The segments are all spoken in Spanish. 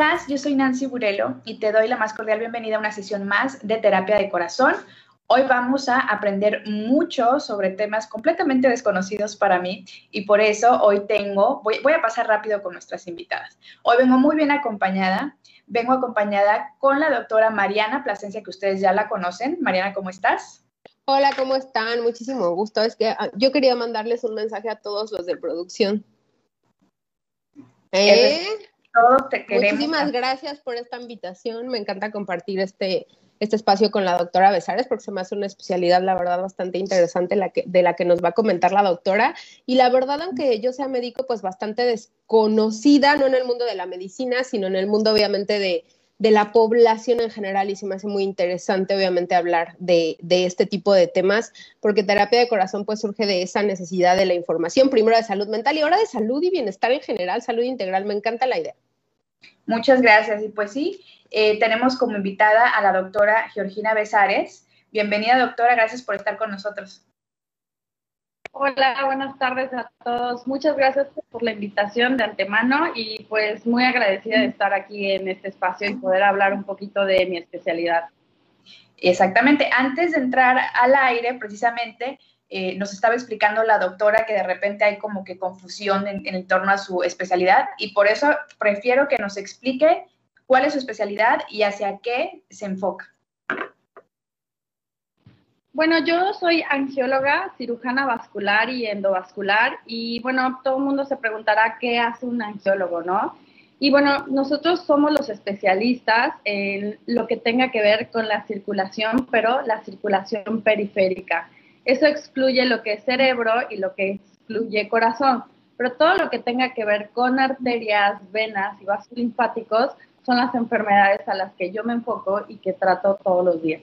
Hola, ¿cómo estás? Yo soy Nancy Burelo y te doy la más cordial bienvenida a una sesión más de terapia de corazón. Hoy vamos a aprender mucho sobre temas completamente desconocidos para mí y por eso hoy tengo, voy, voy, a pasar rápido con nuestras invitadas. Hoy vengo muy bien acompañada, vengo acompañada con la doctora Mariana Plasencia, que ustedes ya la conocen. Mariana, ¿cómo estás? Hola, ¿cómo están? Muchísimo gusto. Es que ah, yo quería mandarles un mensaje a todos los de producción. ¿Eh? Todos te queremos. Muchísimas gracias por esta invitación. Me encanta compartir este, este espacio con la doctora Besares porque se me hace una especialidad, la verdad, bastante interesante la que, de la que nos va a comentar la doctora. Y la verdad, aunque yo sea médico, pues bastante desconocida, no en el mundo de la medicina, sino en el mundo, obviamente, de, de la población en general y se me hace muy interesante obviamente hablar de, de, este tipo de temas porque terapia de corazón pues surge de esa necesidad de la información, primero de salud mental y ahora de salud y bienestar en general, salud integral, me encanta la idea. Muchas gracias y pues sí, eh, tenemos como invitada a la doctora Georgina Besares. Bienvenida doctora, gracias por estar con nosotros. Hola, buenas tardes a todos. Muchas gracias por la invitación de antemano y pues muy agradecida de estar aquí en este espacio y poder hablar un poquito de mi especialidad. Exactamente. Antes de entrar al aire, precisamente, eh, nos estaba explicando la doctora que de repente hay como que confusión en, en torno a su especialidad y por eso prefiero que nos explique cuál es su especialidad y hacia qué se enfoca. Bueno, yo soy angióloga, cirujana vascular y endovascular y bueno, todo el mundo se preguntará qué hace un angiólogo, ¿no? Y bueno, nosotros somos los especialistas en lo que tenga que ver con la circulación, pero la circulación periférica. Eso excluye lo que es cerebro y lo que excluye corazón, pero todo lo que tenga que ver con arterias, venas y vasos linfáticos son las enfermedades a las que yo me enfoco y que trato todos los días.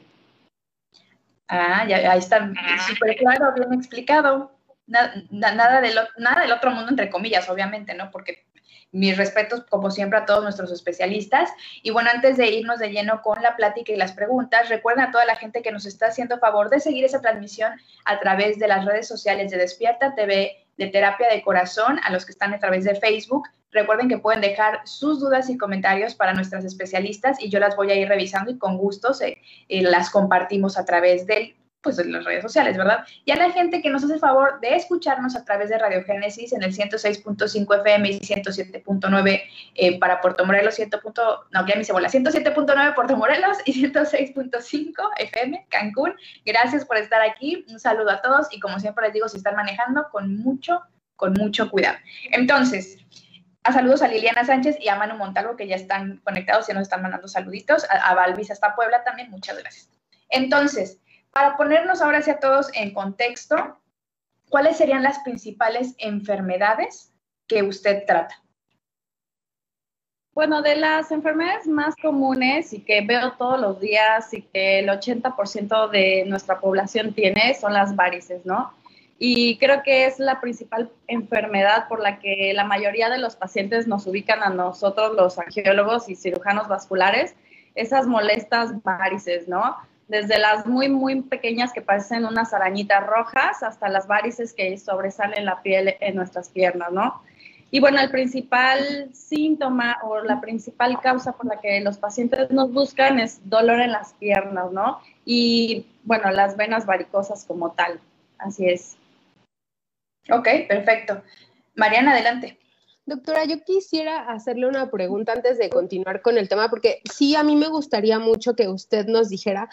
Ah, ya, ahí está súper claro, bien explicado. Nada, nada, del, nada del otro mundo, entre comillas, obviamente, ¿no? Porque mis respetos, como siempre, a todos nuestros especialistas. Y bueno, antes de irnos de lleno con la plática y las preguntas, recuerden a toda la gente que nos está haciendo favor de seguir esa transmisión a través de las redes sociales de Despierta TV, de Terapia de Corazón, a los que están a través de Facebook. Recuerden que pueden dejar sus dudas y comentarios para nuestras especialistas y yo las voy a ir revisando y con gusto se, eh, las compartimos a través del pues en las redes sociales, ¿verdad? Y a la gente que nos hace el favor de escucharnos a través de Radio Génesis en el 106.5 FM y 107.9 eh, para Puerto Morelos, 100. no, ya me hice bola, 107.9 Puerto Morelos y 106.5 FM Cancún. Gracias por estar aquí, un saludo a todos y como siempre les digo, si están manejando, con mucho, con mucho cuidado. Entonces, a saludos a Liliana Sánchez y a Manu Montalvo que ya están conectados y nos están mandando saluditos, a, a Balvis hasta Puebla también, muchas gracias. Entonces, para ponernos ahora sí a todos en contexto, ¿cuáles serían las principales enfermedades que usted trata? Bueno, de las enfermedades más comunes y que veo todos los días y que el 80% de nuestra población tiene son las varices, ¿no? Y creo que es la principal enfermedad por la que la mayoría de los pacientes nos ubican a nosotros, los angiólogos y cirujanos vasculares, esas molestas varices, ¿no? desde las muy, muy pequeñas que parecen unas arañitas rojas hasta las varices que sobresalen la piel en nuestras piernas, ¿no? Y bueno, el principal síntoma o la principal causa por la que los pacientes nos buscan es dolor en las piernas, ¿no? Y bueno, las venas varicosas como tal. Así es. Ok, perfecto. Mariana, adelante. Doctora, yo quisiera hacerle una pregunta antes de continuar con el tema, porque sí, a mí me gustaría mucho que usted nos dijera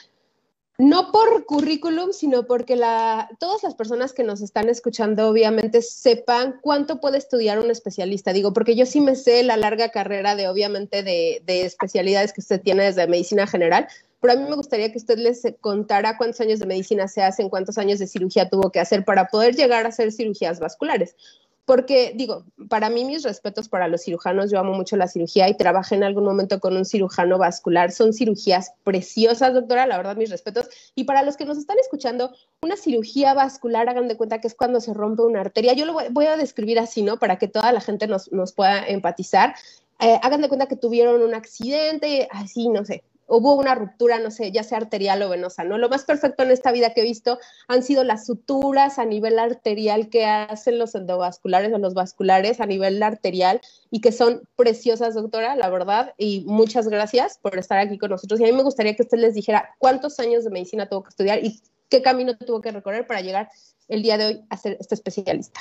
no por currículum, sino porque la, todas las personas que nos están escuchando obviamente sepan cuánto puede estudiar un especialista. Digo, porque yo sí me sé la larga carrera de obviamente de, de especialidades que usted tiene desde medicina general, pero a mí me gustaría que usted les contara cuántos años de medicina se hacen, cuántos años de cirugía tuvo que hacer para poder llegar a hacer cirugías vasculares. Porque digo, para mí mis respetos para los cirujanos, yo amo mucho la cirugía y trabajé en algún momento con un cirujano vascular. Son cirugías preciosas, doctora, la verdad mis respetos. Y para los que nos están escuchando, una cirugía vascular, hagan de cuenta que es cuando se rompe una arteria. Yo lo voy, a describir así, ¿no? Para que toda la gente nos, pueda empatizar. Eh, hagan de cuenta que tuvieron un accidente, así, no sé, hubo una ruptura, no sé, ya sea arterial o venosa, ¿no? Lo más perfecto en esta vida que he visto han sido las suturas a nivel arterial que hacen los endovasculares o los vasculares a nivel arterial y que son preciosas, doctora, la verdad, y muchas gracias por estar aquí con nosotros. Y a mí me gustaría que usted les dijera cuántos años de medicina tuvo que estudiar y qué camino tuvo que recorrer para llegar el día de hoy a ser este especialista.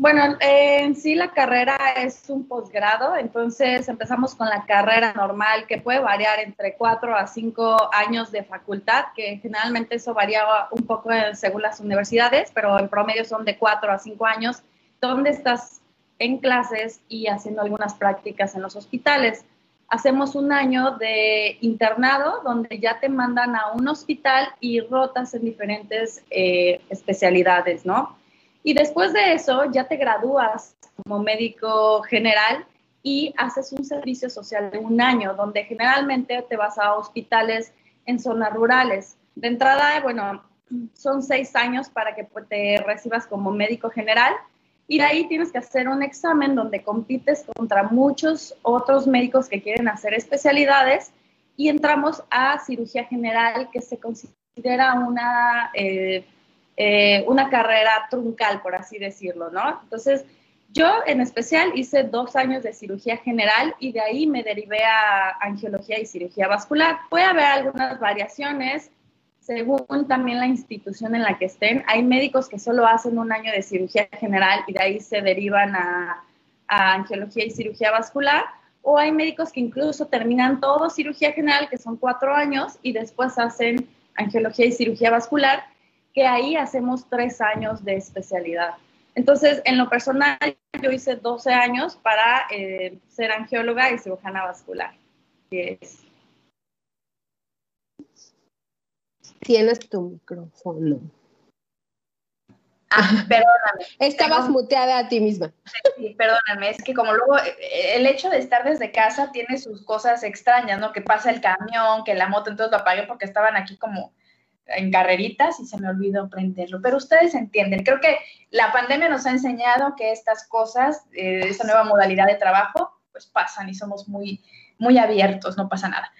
Bueno, en sí la carrera es un posgrado, entonces empezamos con la carrera normal que puede variar entre cuatro a cinco años de facultad, que generalmente eso varía un poco según las universidades, pero en promedio son de cuatro a cinco años, donde estás en clases y haciendo algunas prácticas en los hospitales. Hacemos un año de internado donde ya te mandan a un hospital y rotas en diferentes eh, especialidades, ¿no? Y después de eso ya te gradúas como médico general y haces un servicio social de un año, donde generalmente te vas a hospitales en zonas rurales. De entrada, bueno, son seis años para que te recibas como médico general y de ahí tienes que hacer un examen donde compites contra muchos otros médicos que quieren hacer especialidades y entramos a cirugía general que se considera una... Eh, eh, una carrera truncal, por así decirlo, ¿no? Entonces, yo en especial hice dos años de cirugía general y de ahí me derivé a angiología y cirugía vascular. Puede haber algunas variaciones según también la institución en la que estén. Hay médicos que solo hacen un año de cirugía general y de ahí se derivan a, a angiología y cirugía vascular. O hay médicos que incluso terminan todo cirugía general, que son cuatro años, y después hacen angiología y cirugía vascular que ahí hacemos tres años de especialidad. Entonces, en lo personal, yo hice 12 años para eh, ser angióloga y cirujana vascular. Tienes tu micrófono. Ah, perdóname. Estabas muteada a ti misma. Sí, perdóname, es que como luego eh, el hecho de estar desde casa tiene sus cosas extrañas, ¿no? Que pasa el camión, que la moto, entonces lo apagué porque estaban aquí como en carreritas y se me olvidó prenderlo. Pero ustedes entienden, creo que la pandemia nos ha enseñado que estas cosas, eh, esta nueva modalidad de trabajo, pues pasan y somos muy, muy abiertos, no pasa nada.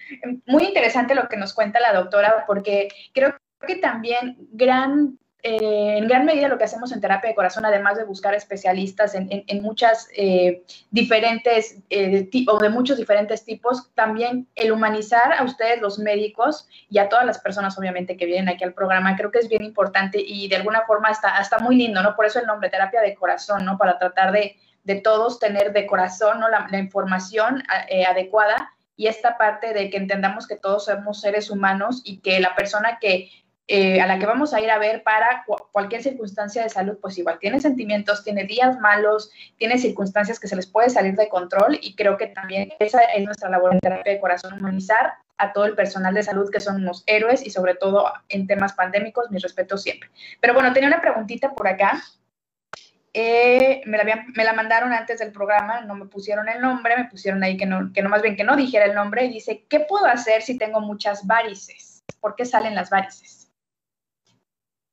Muy interesante lo que nos cuenta la doctora, porque creo que también gran eh, en gran medida lo que hacemos en terapia de corazón, además de buscar especialistas en, muchas eh, diferentes eh, o de muchos diferentes tipos, también el humanizar a ustedes los médicos y a todas las personas obviamente que vienen aquí al programa, creo que es bien importante y de alguna forma está, está muy lindo, ¿no? Por eso el nombre, terapia de corazón, ¿no? Para tratar de, todos tener de corazón ¿no? la información adecuada y esta parte de que entendamos que todos somos seres humanos y que la persona que eh, a la que vamos a ir a ver para cualquier circunstancia de salud, pues igual tiene sentimientos, tiene días malos, tiene circunstancias que se les puede salir de control y creo que también esa es nuestra labor en terapia de corazón, humanizar a todo el personal de salud que son unos héroes y sobre todo en temas pandémicos, mi respeto siempre. Pero bueno, tenía una preguntita por acá. Eh, me, la me, la mandaron antes del programa, no me pusieron el nombre, me pusieron ahí que no, que no más bien que no dijera el nombre y dice, ¿qué puedo hacer si tengo muchas varices? ¿Por qué salen las varices?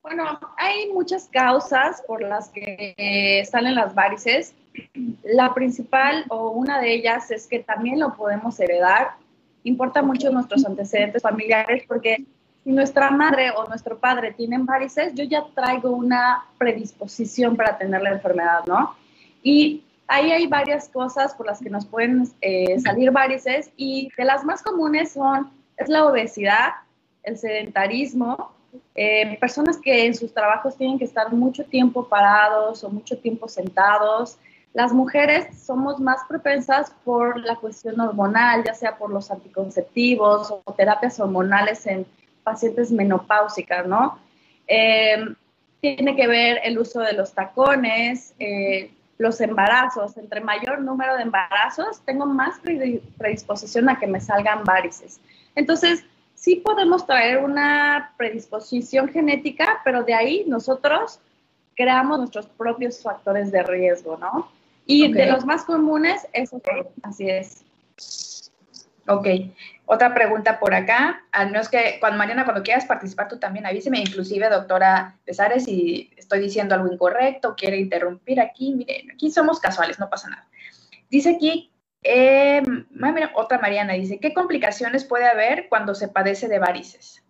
Bueno, hay muchas causas por las que eh, salen las varices. La principal o una de ellas es que también lo podemos heredar. Importa mucho nuestros antecedentes familiares porque si nuestra madre o nuestro padre tienen varices, yo ya traigo una predisposición para tener la enfermedad, ¿no? Y ahí hay varias cosas por las que nos pueden eh, salir varices y de las más comunes son, es la obesidad, el sedentarismo, eh, personas que en sus trabajos tienen que estar mucho tiempo parados o mucho tiempo sentados. Las mujeres somos más propensas por la cuestión hormonal, ya sea por los anticonceptivos o terapias hormonales en pacientes menopáusicas, ¿no? Eh, tiene que ver el uso de los tacones, eh, los embarazos. Entre mayor número de embarazos, tengo más predisposición a que me salgan varices. Entonces, sí podemos traer una predisposición genética, pero de ahí nosotros creamos nuestros propios factores de riesgo, ¿no? Y de los más comunes, eso así es. Ok. Otra pregunta por acá. Al menos que, cuando Mariana, cuando quieras participar, tú también avíseme, inclusive, doctora Pesares, si estoy diciendo algo incorrecto, quiere interrumpir aquí. Miren, aquí somos casuales, no pasa nada. Dice aquí Eh, otra Mariana dice, ¿qué complicaciones puede haber cuando se padece de varices?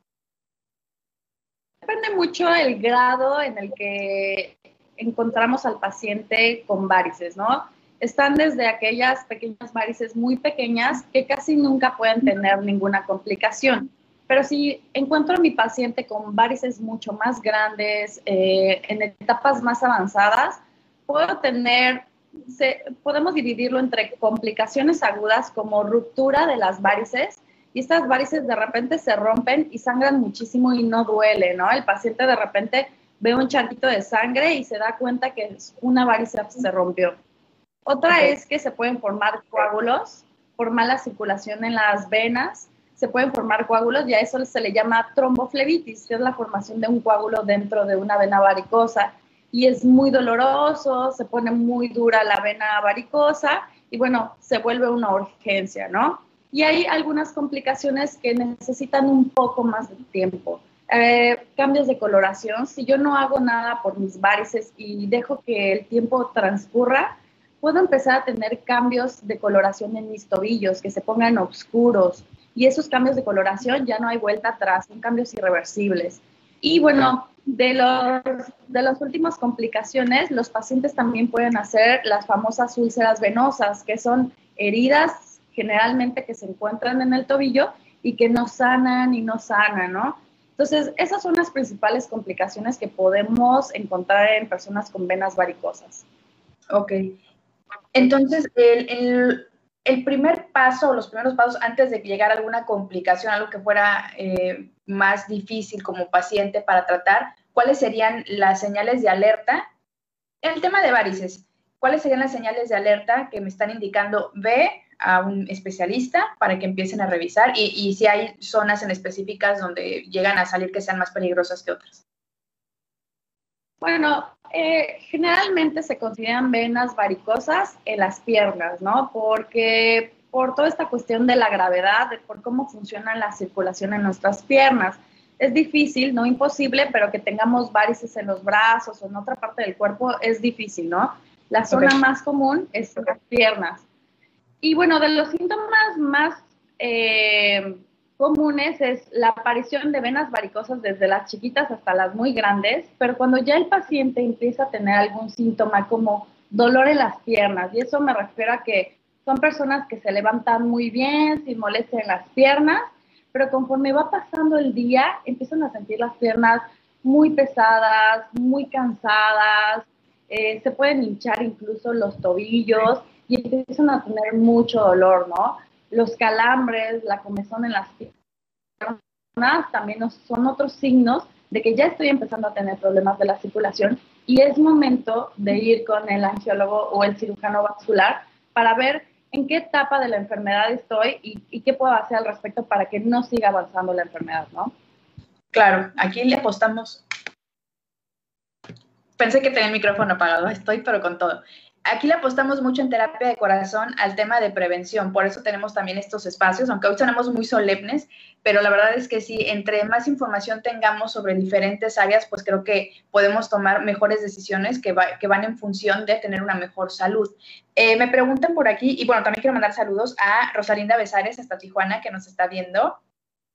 Depende mucho el grado en el que encontramos al paciente con varices, ¿no? Están desde aquellas pequeñas varices muy pequeñas que casi nunca pueden tener ninguna complicación. Pero si encuentro a mi paciente con varices mucho más grandes, eh, en etapas más avanzadas, puedo tener podemos dividirlo entre complicaciones agudas como ruptura de las varices y estas varices de repente se rompen y sangran muchísimo y no duele, ¿no? El paciente de repente ve un charquito de sangre y se da cuenta que una varice se rompió. Otra es que se pueden formar coágulos por mala circulación en las venas, se pueden formar coágulos y a eso se le llama tromboflebitis, que es la formación de un coágulo dentro de una vena varicosa y es muy doloroso, se pone muy dura la vena varicosa y bueno, se vuelve una urgencia, ¿no? Y hay algunas complicaciones que necesitan un poco más de tiempo. Eh, cambios de coloración, si yo no hago nada por mis varices y dejo que el tiempo transcurra, puedo empezar a tener cambios de coloración en mis tobillos, que se pongan oscuros. Y esos cambios de coloración ya no hay vuelta atrás, son cambios irreversibles. Y bueno, de, los, de las últimas complicaciones, los pacientes también pueden hacer las famosas úlceras venosas, que son heridas generalmente que se encuentran en el tobillo y que no sanan y no sanan, ¿no? Entonces, esas son las principales complicaciones que podemos encontrar en personas con venas varicosas. Ok. Entonces, el, el, primer paso, los primeros pasos antes de llegar a alguna complicación, algo que fuera eh, más difícil como paciente para tratar, ¿cuáles serían las señales de alerta? El tema de varices, ¿cuáles serían las señales de alerta que me están indicando ve a un especialista para que empiecen a revisar y, si hay zonas en específicas donde llegan a salir que sean más peligrosas que otras? Bueno, eh, generalmente se consideran venas varicosas en las piernas, ¿no? Porque por toda esta cuestión de la gravedad, de por cómo funciona la circulación en nuestras piernas. Es difícil, no imposible, pero que tengamos varices en los brazos o en otra parte del cuerpo es difícil, ¿no? La zona más común es las piernas. Y bueno, de los síntomas más eh, comunes es la aparición de venas varicosas desde las chiquitas hasta las muy grandes, pero cuando ya el paciente empieza a tener algún síntoma como dolor en las piernas, y eso me refiero a que son personas que se levantan muy bien, sin molestia en las piernas, pero conforme va pasando el día, empiezan a sentir las piernas muy pesadas, muy cansadas, eh, se pueden hinchar incluso los tobillos y empiezan a tener mucho dolor, ¿no? Los calambres, la comezón en las piernas también son otros signos de que ya estoy empezando a tener problemas de la circulación y es momento de ir con el angiólogo o el cirujano vascular para ver en qué etapa de la enfermedad estoy y, qué puedo hacer al respecto para que no siga avanzando la enfermedad, ¿no? Claro, aquí le apostamos. Pensé que tenía el micrófono apagado, estoy pero con todo. Aquí le apostamos mucho en terapia de corazón al tema de prevención, por eso tenemos también estos espacios, aunque hoy tenemos muy solemnes, pero la verdad es que sí, entre más información tengamos sobre diferentes áreas, pues creo que podemos tomar mejores decisiones que, van en función de tener una mejor salud. Eh, me preguntan por aquí, y bueno, también quiero mandar saludos a Rosalinda Besares hasta Tijuana, que nos está viendo.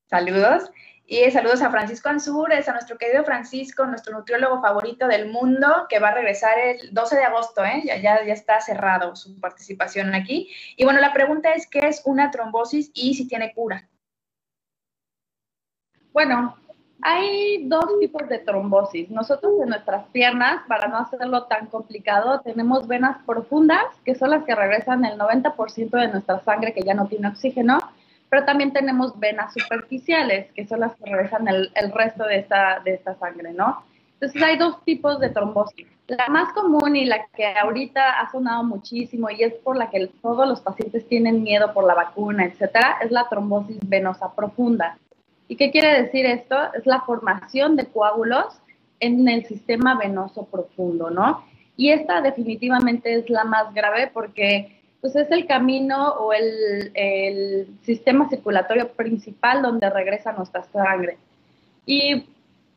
Saludos. Y saludos a Francisco Ansúrez, a nuestro querido Francisco, nuestro nutriólogo favorito del mundo, que va a regresar el 12 de agosto, ¿eh? ya, ya, ya está cerrado su participación aquí. Y bueno, la pregunta es, ¿qué es una trombosis y si tiene cura? Bueno, hay dos tipos de trombosis. Nosotros en nuestras piernas, para no hacerlo tan complicado, tenemos venas profundas, que son las que regresan el 90% de nuestra sangre que ya no tiene oxígeno, pero también tenemos venas superficiales, que son las que regresan el, resto de esta, de esta sangre, ¿no? Entonces hay dos tipos de trombosis. La más común y la que ahorita ha sonado muchísimo y es por la que todos los pacientes tienen miedo por la vacuna, etcétera, es la trombosis venosa profunda. ¿Y qué quiere decir esto? Es la formación de coágulos en el sistema venoso profundo, ¿no? Y esta definitivamente es la más grave porque pues es el camino o el, sistema circulatorio principal donde regresa nuestra sangre. Y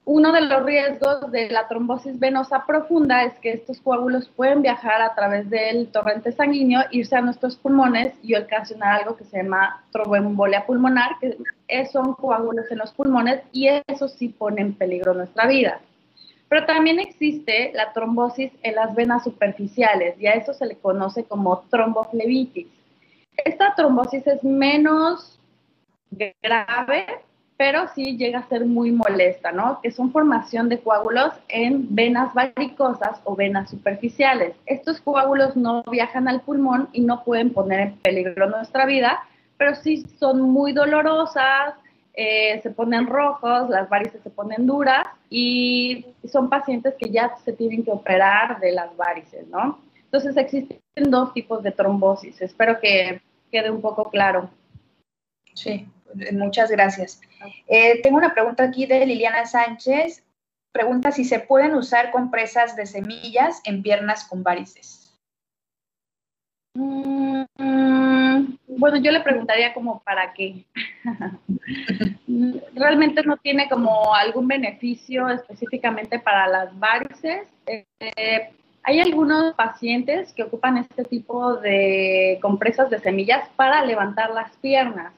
uno de los riesgos de la trombosis venosa profunda es que estos coágulos pueden viajar a través del torrente sanguíneo, irse a nuestros pulmones y ocasionar algo que se llama tromboembolia pulmonar, que son coágulos en los pulmones y eso sí pone en peligro nuestra vida. Pero también existe la trombosis en las venas superficiales y a eso se le conoce como tromboflebitis. Esta trombosis es menos grave pero sí llega a ser muy molesta, ¿no? Que son formación de coágulos en venas varicosas o venas superficiales. Estos coágulos no viajan al pulmón y no pueden poner en peligro nuestra vida, pero sí son muy dolorosas, eh, se ponen rojos, las varices se ponen duras y son pacientes que ya se tienen que operar de las varices, ¿no? Entonces existen dos tipos de trombosis. Espero que quede un poco claro. Sí, muchas gracias. Eh, tengo una pregunta aquí de Liliana Sánchez. Pregunta si se pueden usar compresas de semillas en piernas con varices. Mm, bueno, yo le preguntaría como para qué. Realmente no tiene como algún beneficio específicamente para las varices. Eh, hay algunos pacientes que ocupan este tipo de compresas de semillas para levantar las piernas.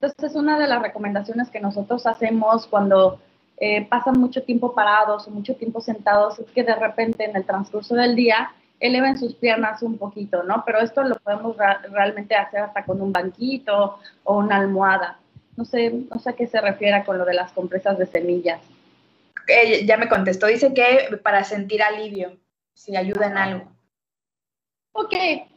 Entonces, una de las recomendaciones que nosotros hacemos cuando eh, pasan mucho tiempo parados o mucho tiempo sentados es que de repente en el transcurso del día eleven sus piernas un poquito, ¿no? Pero esto lo podemos realmente hacer hasta con un banquito o una almohada. No sé, no sé a qué se refiere con lo de las compresas de semillas. Eh, ya me contestó, dice que para sentir alivio, si ayuda en algo. Ok,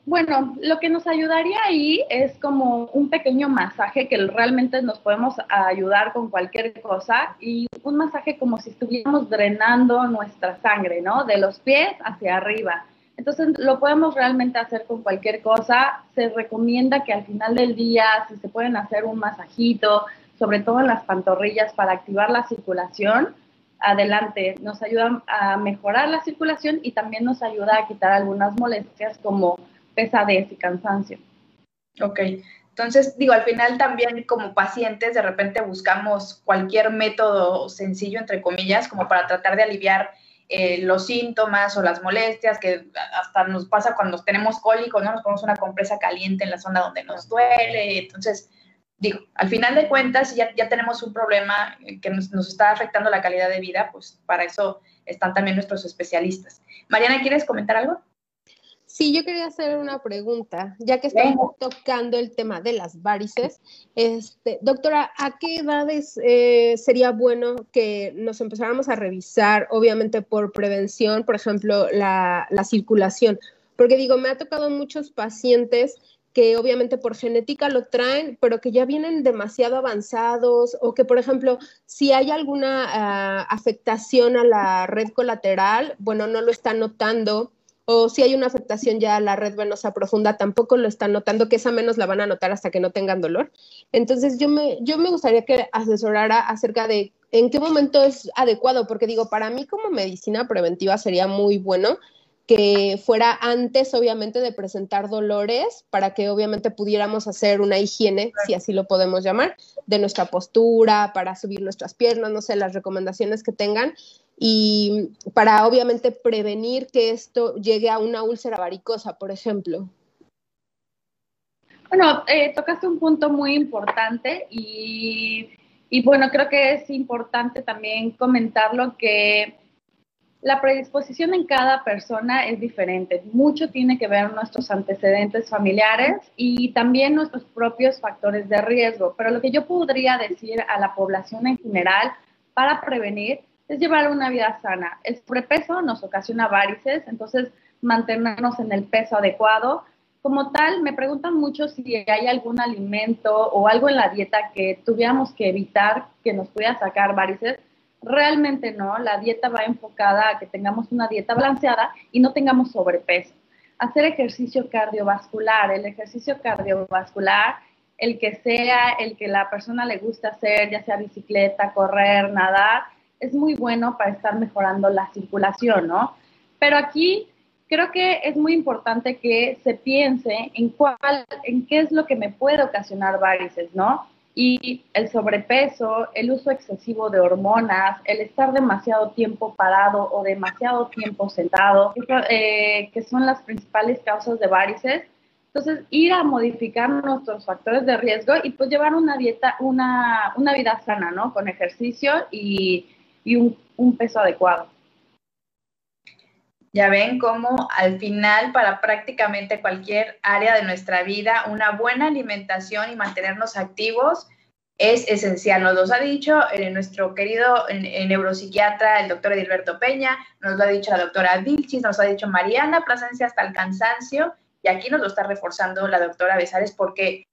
bueno, lo que nos ayudaría ahí es como un pequeño masaje que realmente nos podemos ayudar con cualquier cosa y un masaje como si estuviéramos drenando nuestra sangre, ¿no? De los pies hacia arriba. Entonces lo podemos realmente hacer con cualquier cosa. Se recomienda que al final del día, si se pueden hacer un masajito, sobre todo en las pantorrillas para activar la circulación, adelante, nos ayuda a mejorar la circulación y también nos ayuda a quitar algunas molestias como pesadez y cansancio. Ok, entonces digo, al final también como pacientes de repente buscamos cualquier método sencillo, entre comillas, como para tratar de aliviar eh, los síntomas o las molestias que hasta nos pasa cuando tenemos cólico, ¿no? Nos ponemos una compresa caliente en la zona donde nos duele, entonces digo, al final de cuentas, ya, ya tenemos un problema que nos, está afectando la calidad de vida, pues para eso están también nuestros especialistas. Mariana, ¿quieres comentar algo? Sí, yo quería hacer una pregunta, ya que estamos tocando el tema de las varices. Este, doctora, ¿a qué edades eh, sería bueno que nos empezáramos a revisar, obviamente por prevención, por ejemplo, la, la circulación? Porque digo, me ha tocado muchos pacientes que obviamente por genética lo traen, pero que ya vienen demasiado avanzados o que, por ejemplo, si hay alguna ah, afectación a la red colateral, bueno, no lo están notando, o si hay una afectación ya a la red venosa profunda, tampoco lo están notando, que esa menos la van a notar hasta que no tengan dolor. Entonces, yo me, yo me gustaría que asesorara acerca de en qué momento es adecuado, porque digo, para mí como medicina preventiva sería muy bueno que fuera antes, obviamente, de presentar dolores, para que obviamente pudiéramos hacer una higiene, si así lo podemos llamar, de nuestra postura, para subir nuestras piernas, no sé, las recomendaciones que tengan, y para obviamente prevenir que esto llegue a una úlcera varicosa, por ejemplo. Bueno, eh, tocaste un punto muy importante y, y bueno, creo que es importante también comentarlo que la predisposición en cada persona es diferente. Mucho tiene que ver nuestros antecedentes familiares y también nuestros propios factores de riesgo. Pero lo que yo podría decir a la población en general para prevenir es llevar una vida sana. El sobrepeso nos ocasiona varices, entonces mantenernos en el peso adecuado. Como tal, me preguntan mucho si hay algún alimento o algo en la dieta que tuviéramos que evitar que nos pudiera sacar varices Realmente no, la dieta va enfocada a que tengamos una dieta balanceada y no tengamos sobrepeso. Hacer ejercicio cardiovascular, el ejercicio cardiovascular, el que sea, el que la persona le gusta hacer, ya sea bicicleta, correr, nadar, es muy bueno para estar mejorando la circulación, ¿no? Pero aquí creo que es muy importante que se piense en cuál, en qué es lo que me puede ocasionar varices, ¿no? Y el sobrepeso, el uso excesivo de hormonas, el estar demasiado tiempo parado o demasiado tiempo sentado, eh, que son las principales causas de varices. Entonces, ir a modificar nuestros factores de riesgo y pues llevar una dieta, una, una vida sana, ¿no? Con ejercicio y, un, peso adecuado. Ya ven cómo al final para prácticamente cualquier área de nuestra vida una buena alimentación y mantenernos activos es esencial. Nos lo ha dicho eh, nuestro querido neuropsiquiatra, el doctor Edilberto Peña, nos lo ha dicho la doctora Vilchis, nos lo ha dicho Mariana Plasencia hasta el cansancio, y aquí nos lo está reforzando la doctora Besares porque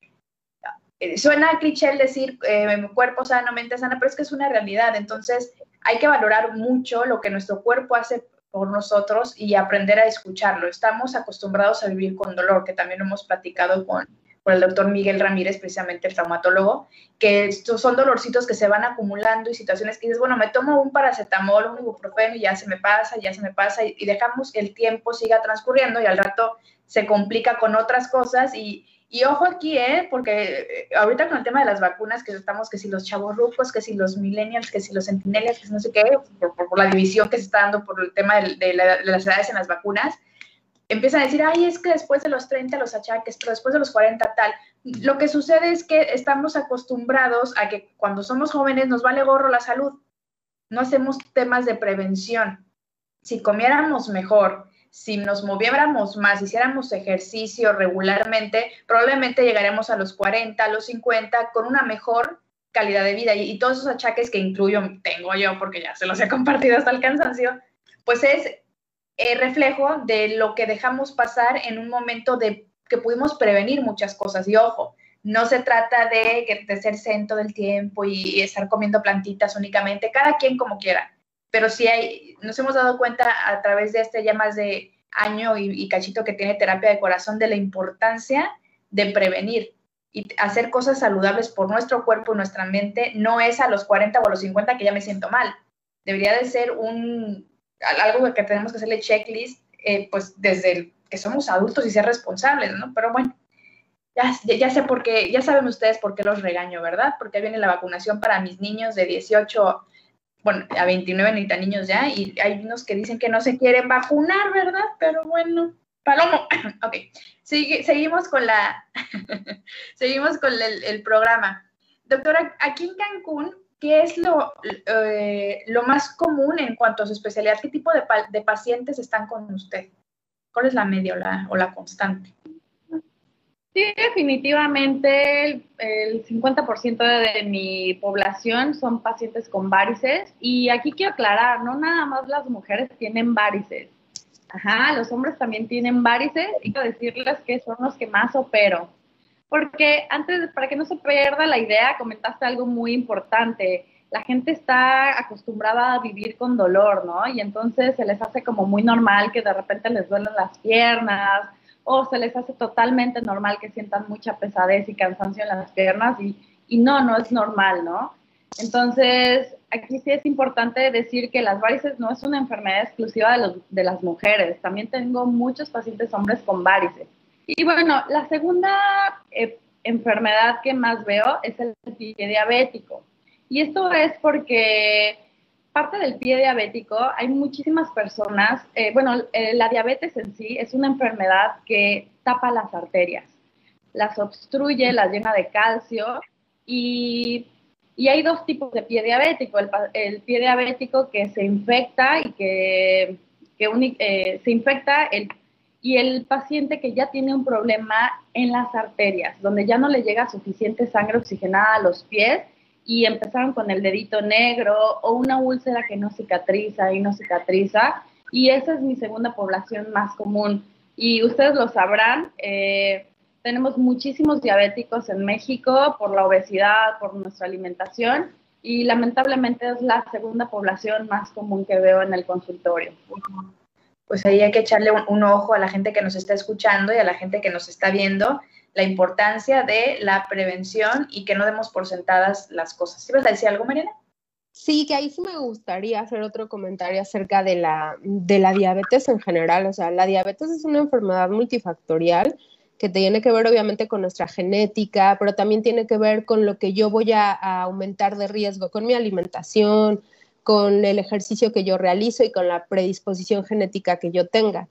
eh, suena cliché el decir eh, cuerpo sano, mente sana, pero es que es una realidad. Entonces hay que valorar mucho lo que nuestro cuerpo hace por nosotros y aprender a escucharlo. Estamos acostumbrados a vivir con dolor, que también hemos platicado con, el doctor Miguel Ramírez, precisamente el traumatólogo, que estos son dolorcitos que se van acumulando y situaciones que dices, bueno, me tomo un paracetamol, un ibuprofeno y ya se me pasa, ya se me pasa, y, y dejamos que el tiempo siga transcurriendo y al rato se complica con otras cosas y, y ojo aquí, ¿eh? porque eh, ahorita con el tema de las vacunas, que estamos, que si los chavos rucos, que si los millennials, que si los centennials, que no sé qué, por, la división que se está dando por el tema de, las edades en las vacunas, empiezan a decir, ay, es que después de los 30 los achaques, pero después de los 40 tal. Lo que sucede es que estamos acostumbrados a que cuando somos jóvenes nos vale gorro la salud. No hacemos temas de prevención. Si comiéramos mejor, si nos moviéramos más, hiciéramos ejercicio regularmente, probablemente llegaremos a los 40, a los 50 con una mejor calidad de vida. Y, todos esos achaques que incluyo, tengo yo, porque ya se los he compartido hasta el cansancio, pues es el reflejo de lo que dejamos pasar en un momento de que pudimos prevenir muchas cosas. Y ojo, no se trata de, de ser centro del tiempo y estar comiendo plantitas únicamente, cada quien como quiera pero sí hay, nos hemos dado cuenta a través de este ya más de año y, cachito que tiene terapia de corazón de la importancia de prevenir y hacer cosas saludables por nuestro cuerpo y nuestra mente no es a los 40 o a los 50 que ya me siento mal. Debería de ser un algo que tenemos que hacerle checklist eh, pues desde que somos adultos y ser responsables, ¿no? Pero bueno, ya, ya, sé por qué, ya saben ustedes por qué los regaño, ¿verdad? Porque viene la vacunación para mis niños de 18 bueno, a 29 necesitan niños ya, y hay unos que dicen que no se quieren vacunar, ¿verdad? Pero bueno, Palomo, ok, seguimos con la, seguimos con el, programa. Doctora, aquí en Cancún, ¿qué es lo, eh, lo más común en cuanto a su especialidad? ¿Qué tipo de, de pacientes están con usted? ¿Cuál es la media o la, o la constante? Sí, definitivamente el, 50% de, mi población son pacientes con varices y aquí quiero aclarar, no nada más las mujeres tienen varices. Ajá, los hombres también tienen varices y quiero decirles que son los que más opero. Porque antes, para que no se pierda la idea, comentaste algo muy importante. La gente está acostumbrada a vivir con dolor, ¿no? Y entonces se les hace como muy normal que de repente les duelen las piernas, o se les hace totalmente normal que sientan mucha pesadez y cansancio en las piernas y, y no, no es normal, ¿no? Entonces, aquí sí es importante decir que las varices no es una enfermedad exclusiva de, los, de las mujeres. También tengo muchos pacientes hombres con varices. Y bueno, la segunda eh, enfermedad que más veo es el pie diabético. Y esto es porque parte del pie diabético, hay muchísimas personas, eh, bueno, eh, la diabetes en sí es una enfermedad que tapa las arterias, las obstruye, las llena de calcio y, y hay dos tipos de pie diabético, el, pie diabético que se infecta y que, que eh, se infecta el, y el paciente que ya tiene un problema en las arterias, donde ya no le llega suficiente sangre oxigenada a los pies y empezaron con el dedito negro o una úlcera que no cicatriza y no cicatriza. Y esa es mi segunda población más común. Y ustedes lo sabrán, eh, tenemos muchísimos diabéticos en México por la obesidad, por nuestra alimentación y lamentablemente es la segunda población más común que veo en el consultorio. Pues ahí hay que echarle un ojo a la gente que nos está escuchando y a la gente que nos está viendo la importancia de la prevención y que no demos por sentadas las cosas. ¿Sí vas a decir algo, Mariana? Sí, que ahí sí me gustaría hacer otro comentario acerca de la, de la diabetes en general. O sea, la diabetes es una enfermedad multifactorial que tiene que ver obviamente con nuestra genética, pero también tiene que ver con lo que yo voy a, a aumentar de riesgo, con mi alimentación, con el ejercicio que yo realizo y con la predisposición genética que yo tenga.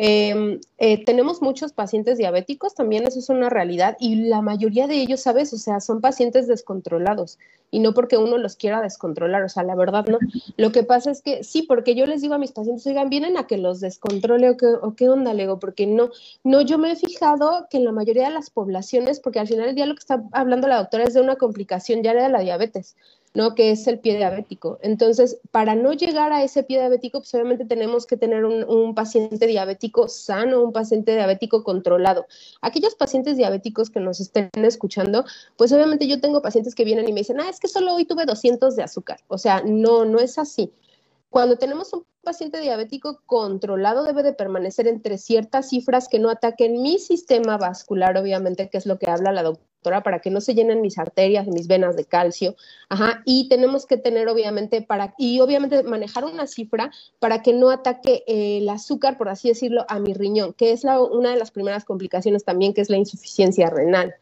Em, eh, tenemos muchos pacientes diabéticos, también eso es una realidad, y la mayoría de ellos, ¿sabes? O sea, son pacientes descontrolados y no porque uno los quiera descontrolar, o sea, la verdad no. Lo que pasa es que sí, porque yo les digo a mis pacientes, oigan, vienen a que los descontrole o qué, o qué onda, Lego, porque no, no, yo me he fijado que en la mayoría de las poblaciones, porque al final del día lo que está hablando la doctora es de una complicación ya de la diabetes. ¿No? Que es el pie diabético. Entonces, para no llegar a ese pie diabético, pues obviamente tenemos que tener un, paciente diabético sano, un paciente diabético controlado. Aquellos pacientes diabéticos que nos estén escuchando, pues obviamente yo tengo pacientes que vienen y me dicen, ah, es que solo hoy tuve 200 de azúcar. O sea, no, no es así. Cuando tenemos un paciente diabético controlado debe de permanecer entre ciertas cifras que no ataquen mi sistema vascular, obviamente, que es lo que habla la doctora, para que no se llenen mis arterias, mis venas de calcio. Ajá, y tenemos que tener, obviamente, para, y obviamente manejar una cifra para que no ataque el azúcar, por así decirlo, a mi riñón, que es una de las primeras complicaciones también, que es la insuficiencia renal.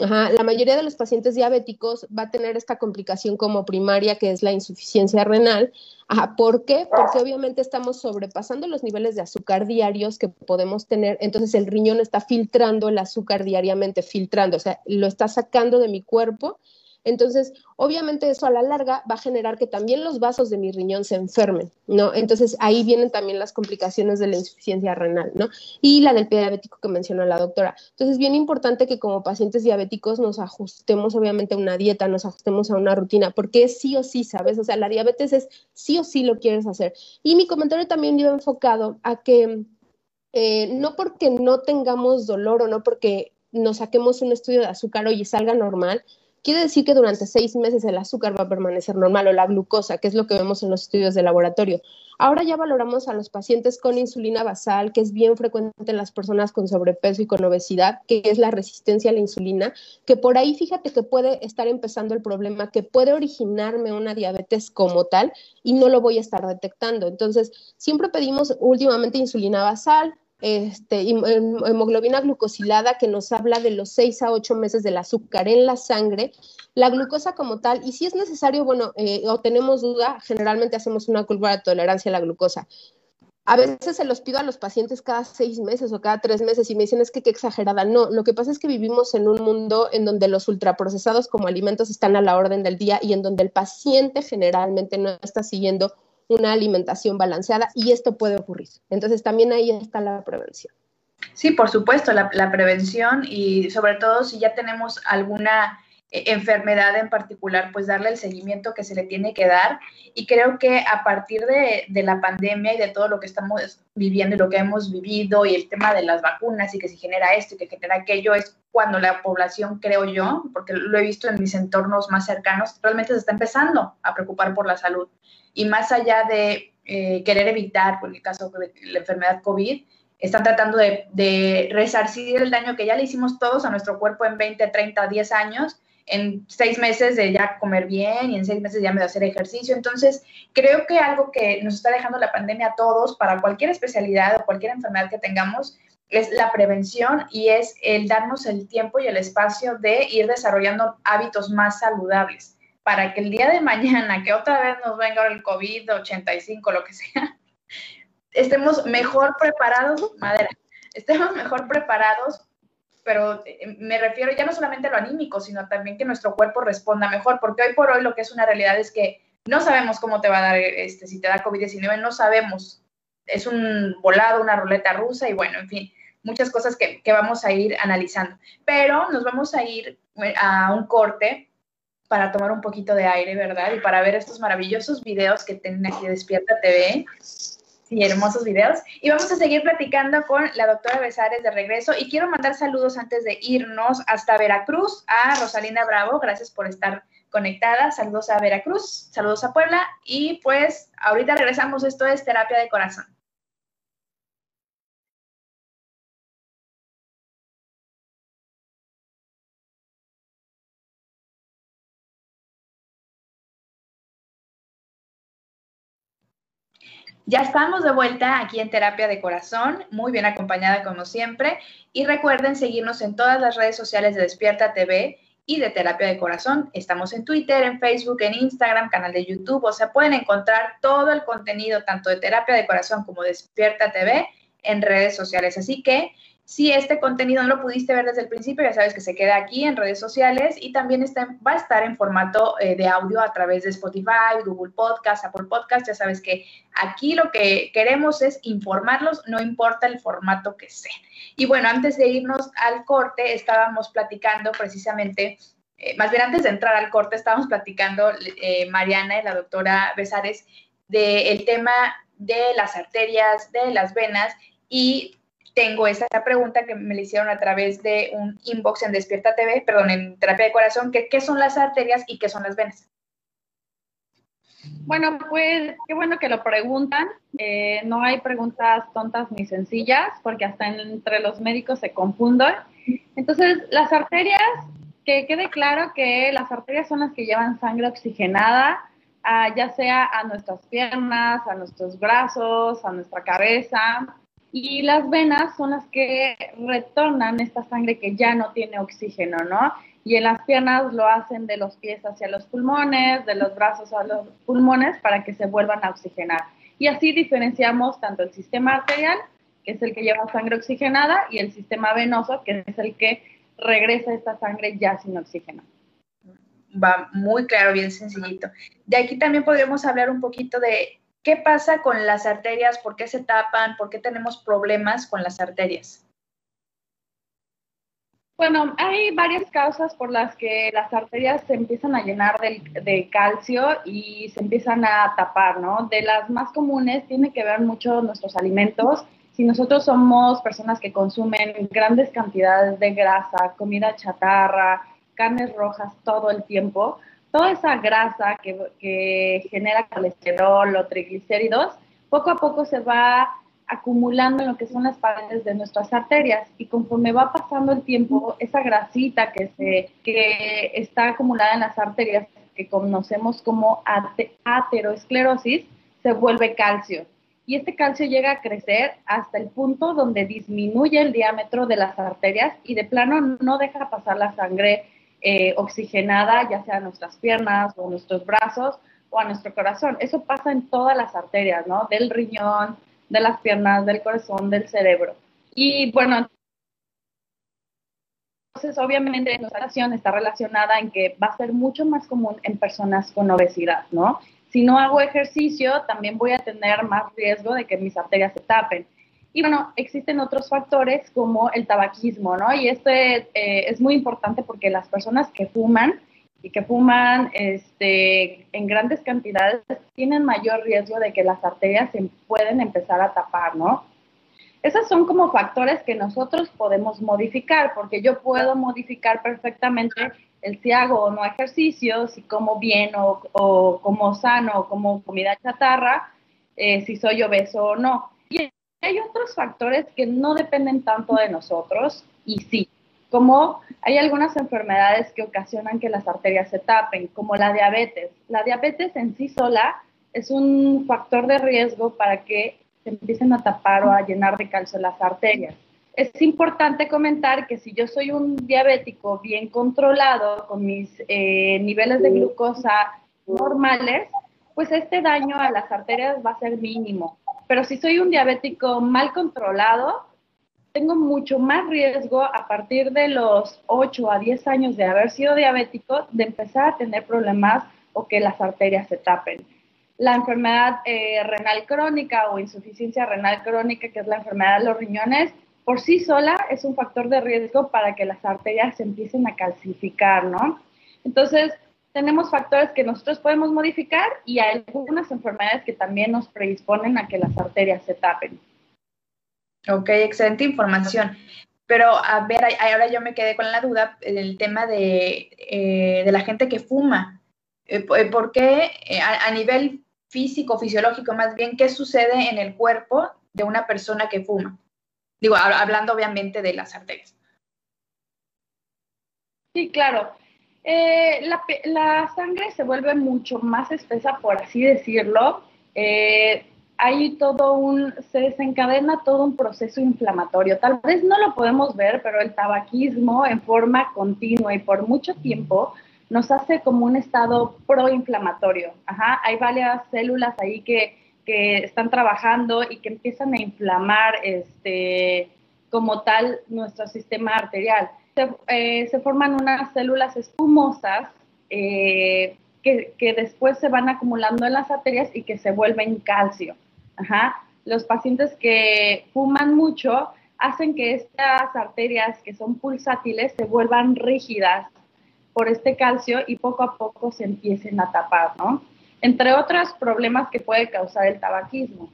Ajá, la mayoría de los pacientes diabéticos va a tener esta complicación como primaria, que es la insuficiencia renal. Ajá, ¿Por qué? Porque obviamente estamos sobrepasando los niveles de azúcar diarios que podemos tener, entonces el riñón está filtrando el azúcar diariamente, filtrando, o sea, lo está sacando de mi cuerpo entonces, obviamente eso a la larga va a generar que también los vasos de mi riñón se enfermen, ¿no? Entonces ahí vienen también las complicaciones de la insuficiencia renal, ¿no? Y la del pie diabético que mencionó la doctora. Entonces, es bien importante que como pacientes diabéticos nos ajustemos obviamente a una dieta, nos ajustemos a una rutina, porque es sí o sí, ¿sabes? O sea, la diabetes es sí o sí lo quieres hacer. Y mi comentario también iba enfocado a que eh, no porque no tengamos dolor o no porque nos saquemos un estudio de azúcar y salga normal, Quiere decir que durante seis meses el azúcar va a permanecer normal o la glucosa, que es lo que vemos en los estudios de laboratorio. Ahora ya valoramos a los pacientes con insulina basal, que es bien frecuente en las personas con sobrepeso y con obesidad, que es la resistencia a la insulina, que por ahí fíjate que puede estar empezando el problema, que puede originarme una diabetes como tal y no lo voy a estar detectando. Entonces, siempre pedimos últimamente insulina basal, este, hemoglobina glucosilada que nos habla de los 6 a 8 meses del azúcar en la sangre, la glucosa como tal, y si es necesario, bueno, eh, o tenemos duda, generalmente hacemos una curva de tolerancia a la glucosa. A veces se los pido a los pacientes cada seis meses o cada tres meses y me dicen es que qué exagerada. No, lo que pasa es que vivimos en un mundo en donde los ultraprocesados como alimentos están a la orden del día y en donde el paciente generalmente no está siguiendo una alimentación balanceada y esto puede ocurrir. Entonces también ahí está la prevención. Sí, por supuesto, la, prevención y sobre todo si ya tenemos alguna eh, enfermedad en particular, pues darle el seguimiento que se le tiene que dar. Y creo que a partir de, de, la pandemia y de todo lo que estamos viviendo y lo que hemos vivido y el tema de las vacunas y que se genera esto y que genera aquello, es cuando la población, creo yo, porque lo he visto en mis entornos más cercanos, realmente se está empezando a preocupar por la salud y más allá de eh, querer evitar, por el caso de la enfermedad COVID, están tratando de, resarcir el daño que ya le hicimos todos a nuestro cuerpo en 20, 30, 10 años, en seis meses de ya comer bien y en seis meses ya me de hacer ejercicio. Entonces, creo que algo que nos está dejando la pandemia a todos, para cualquier especialidad o cualquier enfermedad que tengamos, es la prevención y es el darnos el tiempo y el espacio de ir desarrollando hábitos más saludables para que el día de mañana, que otra vez nos venga el COVID-85, lo que sea, estemos mejor preparados, madera, estemos mejor preparados, pero eh, me refiero ya no solamente a lo anímico, sino también que nuestro cuerpo responda mejor, porque hoy por hoy lo que es una realidad es que no sabemos cómo te va a dar, este, si te da COVID-19, no sabemos. Es un volado, una ruleta rusa y bueno, en fin, muchas cosas que, que vamos a ir analizando. Pero nos vamos a ir eh, a un corte para tomar un poquito de aire, ¿verdad? Y para ver estos maravillosos videos que tienen aquí Despierta TV. Sí, hermosos videos. Y vamos a seguir platicando con la doctora Besares de regreso. Y quiero mandar saludos antes de irnos hasta Veracruz a Rosalinda Bravo. Gracias por estar conectada. Saludos a Veracruz, saludos a Puebla. Y pues ahorita regresamos. Esto es Terapia de Corazón. Ya estamos de vuelta aquí en Terapia de Corazón, muy bien acompañada como siempre. Y recuerden seguirnos en todas las redes sociales de Despierta TV y de Terapia de Corazón. Estamos en Twitter, en Facebook, en Instagram, canal de YouTube. O sea, pueden encontrar todo el contenido, tanto de Terapia de Corazón como Despierta TV, en redes sociales. Así que si este contenido no lo pudiste ver desde el principio, ya sabes que se queda aquí en redes sociales y también va a estar en formato eh, de audio a través de Spotify, Google Podcast, Apple Podcast. Ya sabes que aquí lo que queremos es informarlos, no importa el formato que sea. Y bueno, antes de irnos al corte, estábamos platicando precisamente, eh, más bien antes de entrar al corte, estábamos platicando eh, Mariana y la doctora Besares del tema de las arterias, de las venas y tengo esa pregunta que me le hicieron a través de un inbox en Despierta TV, perdón, en Terapia de Corazón, que qué son las arterias y qué son las venas. Bueno, pues qué bueno que lo preguntan. Eh, no hay preguntas tontas ni sencillas, porque hasta entre los médicos se confunden. Entonces, las arterias, que quede claro que las arterias son las que llevan sangre oxigenada, ya sea a nuestras piernas, a nuestros brazos, a nuestra cabeza, y las venas son las que retornan esta sangre que ya no tiene oxígeno, ¿no? Y en las piernas lo hacen de los pies hacia los pulmones, de los brazos a los pulmones para que se vuelvan a oxigenar. Y así diferenciamos tanto el sistema arterial, que es el que lleva sangre oxigenada, y el sistema venoso, que es el que regresa esta sangre ya sin oxígeno. Va muy claro, bien sencillito. De aquí también podríamos hablar un poquito de ¿Qué pasa con las arterias? ¿Por qué se tapan? ¿Por qué tenemos problemas con las arterias? Bueno, hay varias causas por las que las arterias se empiezan a llenar de, calcio y se empiezan a tapar, ¿no? De las más comunes tiene que ver mucho nuestros alimentos. Si nosotros somos personas que consumen grandes cantidades de grasa, comida chatarra, carnes rojas todo el tiempo, toda esa grasa que, genera colesterol o triglicéridos, poco a poco se va acumulando en lo que son las paredes de nuestras arterias y conforme va pasando el tiempo, esa grasita que, se, que está acumulada en las arterias, que conocemos como ateroesclerosis, se vuelve calcio. Y este calcio llega a crecer hasta el punto donde disminuye el diámetro de las arterias y de plano no deja pasar la sangre eh, oxigenada, ya sea a nuestras piernas o a nuestros brazos o a nuestro corazón. Eso pasa en todas las arterias, ¿no? Del riñón, de las piernas, del corazón, del cerebro. Y bueno, entonces obviamente nuestra situación está relacionada en que va a ser mucho más común en personas con obesidad, ¿no? Si no hago ejercicio, también voy a tener más riesgo de que mis arterias se tapen. Y bueno, existen otros factores como el tabaquismo, ¿no? Y este eh, es muy importante porque las personas que fuman y que fuman este, en grandes cantidades tienen mayor riesgo de que las arterias se pueden empezar a tapar, ¿no? Esos son como factores que nosotros podemos modificar, porque yo puedo modificar perfectamente el si hago o no ejercicio, si como bien o, o como sano o como comida chatarra, eh, si soy obeso o no. Hay otros factores que no dependen tanto de nosotros y sí, como hay algunas enfermedades que ocasionan que las arterias se tapen, como la diabetes. La diabetes en sí sola es un factor de riesgo para que se empiecen a tapar o a llenar de calcio las arterias. Es importante comentar que si yo soy un diabético bien controlado, con mis eh, niveles de glucosa normales, pues este daño a las arterias va a ser mínimo. Pero si soy un diabético mal controlado, tengo mucho más riesgo a partir de los 8 a 10 años de haber sido diabético de empezar a tener problemas o que las arterias se tapen. La enfermedad eh, renal crónica o insuficiencia renal crónica, que es la enfermedad de los riñones, por sí sola es un factor de riesgo para que las arterias se empiecen a calcificar, ¿no? Entonces, tenemos factores que nosotros podemos modificar y hay algunas enfermedades que también nos predisponen a que las arterias se tapen. Ok, excelente información. Pero a ver, ahora yo me quedé con la duda del tema de, eh, de la gente que fuma. Eh, eh, ¿Por qué a, nivel físico, fisiológico más bien, qué sucede en el cuerpo de una persona que fuma? Digo, hablando obviamente de las arterias. Sí, claro. Eh, la, sangre se vuelve mucho más espesa, por así decirlo. Eh, hay todo un, se desencadena todo un proceso inflamatorio. Tal vez no lo podemos ver, pero el tabaquismo en forma continua y por mucho tiempo nos hace como un estado proinflamatorio. Ajá, hay varias células ahí que, que están trabajando y que empiezan a inflamar este, como tal nuestro sistema arterial. Se, eh, se forman unas células espumosas eh, que, que, después se van acumulando en las arterias y que se vuelven calcio. Ajá. Los pacientes que fuman mucho hacen que estas arterias que son pulsátiles se vuelvan rígidas por este calcio y poco a poco se empiecen a tapar, ¿no? Entre otros problemas que puede causar el tabaquismo.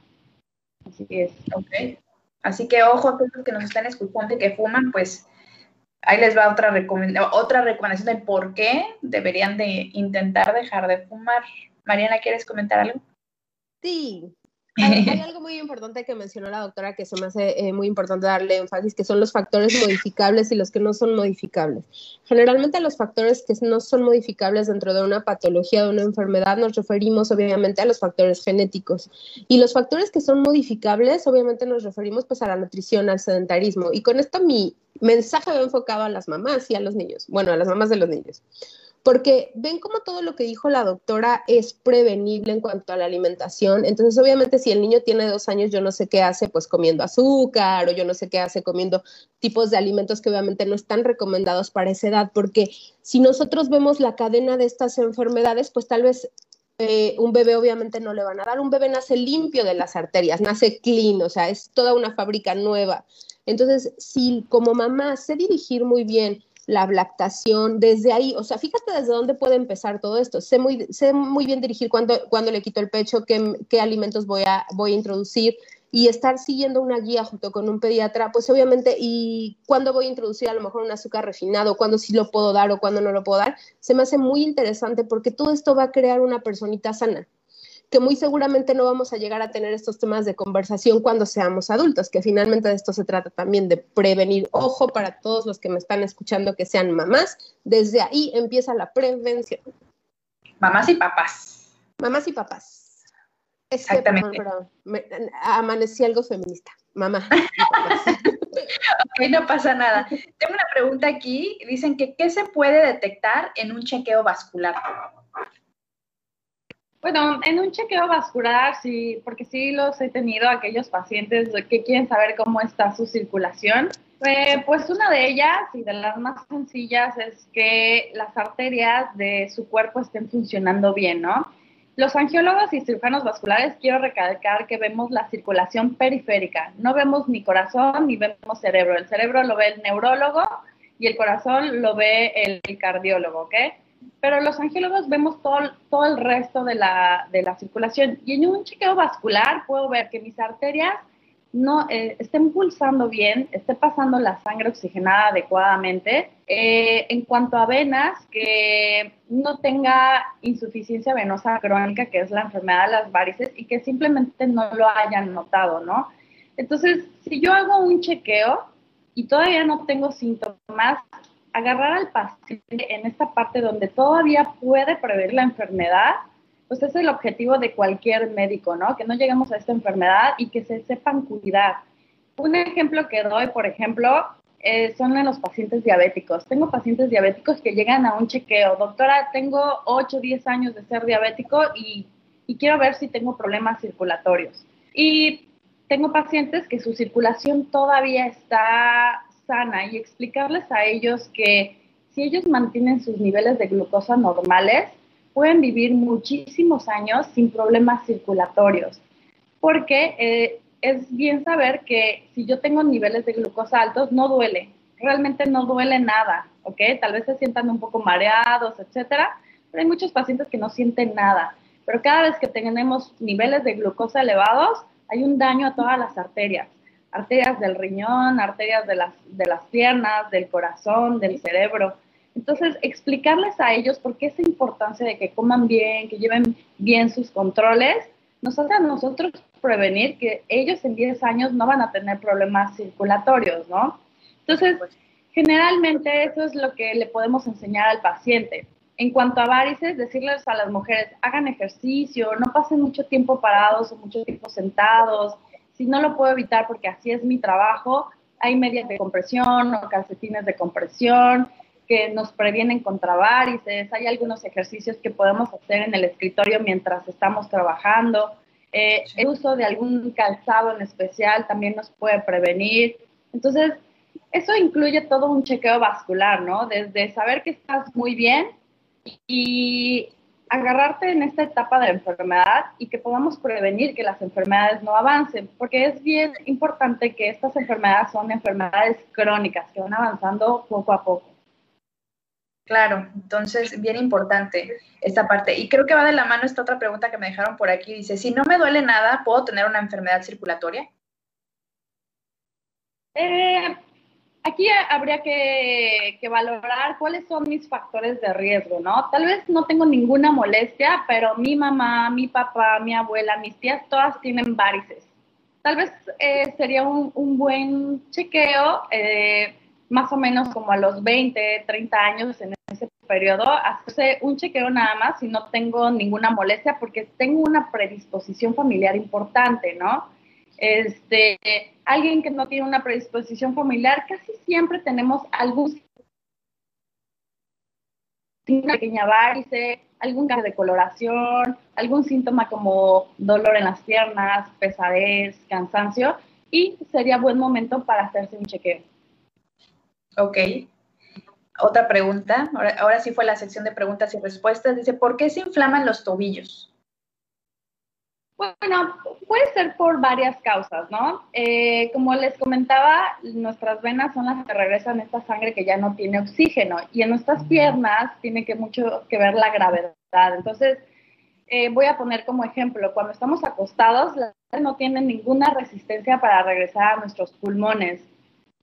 Así es. Ok. Así que ojo a todos los que nos están escuchando y que fuman, pues ahí les va otra, otra recomendación de por qué deberían de intentar dejar de fumar. Mariana, ¿quieres comentar algo? Sí, hay, algo muy importante que mencionó la doctora que se me hace eh, muy importante darle énfasis, que son los factores modificables y los que no son modificables. Generalmente los factores que no son modificables dentro de una patología, de una enfermedad, nos referimos obviamente a los factores genéticos. Y los factores que son modificables, obviamente nos referimos pues a la nutrición, al sedentarismo. Y con esto mi mensaje va enfocado a las mamás y a los niños, bueno, a las mamás de los niños porque ven como todo lo que dijo la doctora es prevenible en cuanto a la alimentación. Entonces, obviamente, si el niño tiene dos años, yo no sé qué hace, pues comiendo azúcar o yo no sé qué hace comiendo tipos de alimentos que obviamente no están recomendados para esa edad, porque si nosotros vemos la cadena de estas enfermedades, pues tal vez eh, un bebé obviamente no le van a dar. Un bebé nace limpio de las arterias, nace clean, o sea, es toda una fábrica nueva. Entonces, si como mamá sé dirigir muy bien la lactación, desde ahí, o sea, fíjate desde dónde puede empezar todo esto. Sé muy, sé muy bien dirigir cuando, cuando le quito el pecho, qué, qué alimentos voy a, voy a introducir y estar siguiendo una guía junto con un pediatra, pues obviamente, y cuando voy a introducir a lo mejor un azúcar refinado, cuándo sí lo puedo dar o cuándo no lo puedo dar, se me hace muy interesante porque todo esto va a crear una personita sana que muy seguramente no vamos a llegar a tener estos temas de conversación cuando seamos adultos, que finalmente de esto se trata también de prevenir. Ojo para todos los que me están escuchando que sean mamás, desde ahí empieza la prevención. Mamás y papás. Mamás y papás. Exactamente. amanecí algo feminista. Mamá. ok, no pasa nada. Tengo una pregunta aquí. Dicen que ¿qué se puede detectar en un chequeo vascular? Bueno, en un chequeo vascular, sí, porque sí los he tenido aquellos pacientes que quieren saber cómo está su circulación. Eh, pues una de ellas y de las más sencillas es que las arterias de su cuerpo estén funcionando bien, ¿no? Los angiólogos y cirujanos vasculares quiero recalcar que vemos la circulación periférica. No vemos ni corazón ni vemos cerebro. El cerebro lo ve el neurólogo y el corazón lo ve el cardiólogo, ¿ok? Pero los angiólogos vemos todo, todo el resto de la, de la, circulación. Y en un chequeo vascular puedo ver que mis arterias no eh, estén pulsando bien, esté pasando la sangre oxigenada adecuadamente. Eh, en cuanto a venas, que no tenga insuficiencia venosa crónica, que es la enfermedad de las varices, y que simplemente no lo hayan notado, ¿no? Entonces, si yo hago un chequeo y todavía no tengo síntomas, agarrar al paciente en esta parte donde todavía puede prever la enfermedad, pues es el objetivo de cualquier médico, ¿no? Que no lleguemos a esta enfermedad y que se sepan cuidar. Un ejemplo que doy, por ejemplo, eh, son los pacientes diabéticos. Tengo pacientes diabéticos que llegan a un chequeo. Doctora, tengo 8 o 10 años de ser diabético y, y quiero ver si tengo problemas circulatorios. Y tengo pacientes que su circulación todavía está sana y explicarles a ellos que si ellos mantienen sus niveles de glucosa normales, pueden vivir muchísimos años sin problemas circulatorios. Porque eh, es bien saber que si yo tengo niveles de glucosa altos, no duele, realmente no duele nada, ¿ok? Tal vez se sientan un poco mareados, etcétera, pero hay muchos pacientes que no sienten nada. Pero cada vez que tenemos niveles de glucosa elevados, hay un daño a todas las arterias arterias del riñón, arterias de las, de las piernas, del corazón, del cerebro. Entonces, explicarles a ellos por qué esa importancia de que coman bien, que lleven bien sus controles, nos hace a nosotros prevenir que ellos en 10 años no van a tener problemas circulatorios, ¿no? Entonces, generalmente eso es lo que le podemos enseñar al paciente. En cuanto a varices, decirles a las mujeres, hagan ejercicio, no pasen mucho tiempo parados o mucho tiempo sentados. Si no lo puedo evitar porque así es mi trabajo, hay medias de compresión o calcetines de compresión que nos previenen contra varices. Hay algunos ejercicios que podemos hacer en el escritorio mientras estamos trabajando. Eh, el uso de algún calzado en especial también nos puede prevenir. Entonces, eso incluye todo un chequeo vascular, ¿no? Desde saber que estás muy bien y agarrarte en esta etapa de enfermedad y que podamos prevenir que las enfermedades no avancen, porque es bien importante que estas enfermedades son enfermedades crónicas que van avanzando poco a poco. Claro, entonces bien importante esta parte. Y creo que va de la mano esta otra pregunta que me dejaron por aquí. Dice, si no me duele nada, ¿puedo tener una enfermedad circulatoria? Eh, aquí habría que, valorar cuáles son mis factores de riesgo, ¿no? Tal vez no tengo ninguna molestia, pero mi mamá, mi papá, mi abuela, mis tías, todas tienen varices. Tal vez eh, sería un, buen chequeo, eh, más o menos como a los 20, 30 años en ese periodo, hacerse un chequeo nada más si no tengo ninguna molestia, porque tengo una predisposición familiar importante, ¿no? Este, alguien que no tiene una predisposición familiar, casi siempre tenemos algún una pequeña algún cambio de coloración, algún síntoma como dolor en las piernas, pesadez, cansancio, y sería buen momento para hacerse un chequeo. Ok. Otra pregunta, ahora, ahora sí fue la sección de preguntas y respuestas. Dice, ¿por qué se inflaman los tobillos? Bueno, puede ser por varias causas, ¿no? Eh, como les comentaba, nuestras venas son las que regresan esta sangre que ya no tiene oxígeno y en nuestras piernas tiene que mucho que ver la gravedad. Entonces, eh, voy a poner como ejemplo, cuando estamos acostados, las no tienen ninguna resistencia para regresar a nuestros pulmones.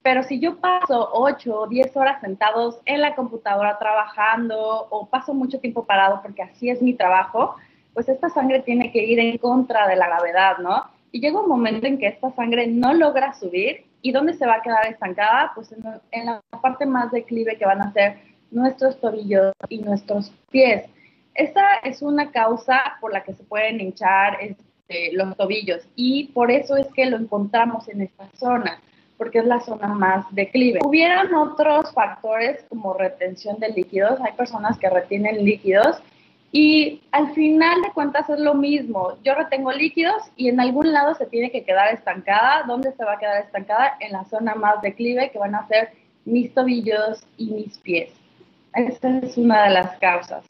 Pero si yo paso 8 o 10 horas sentados en la computadora trabajando o paso mucho tiempo parado porque así es mi trabajo, pues esta sangre tiene que ir en contra de la gravedad, ¿no? Y llega un momento en que esta sangre no logra subir y ¿dónde se va a quedar estancada? Pues en, la parte más declive que van a ser nuestros tobillos y nuestros pies. Esta es una causa por la que se pueden hinchar este, los tobillos y por eso es que lo encontramos en esta zona, porque es la zona más declive. Hubieran otros factores como retención de líquidos, hay personas que retienen líquidos y al final de cuentas es lo mismo. Yo retengo líquidos y en algún lado se tiene que quedar estancada. ¿Dónde se va a quedar estancada? En la zona más declive que van a ser mis tobillos y mis pies. Esta es una de las causas.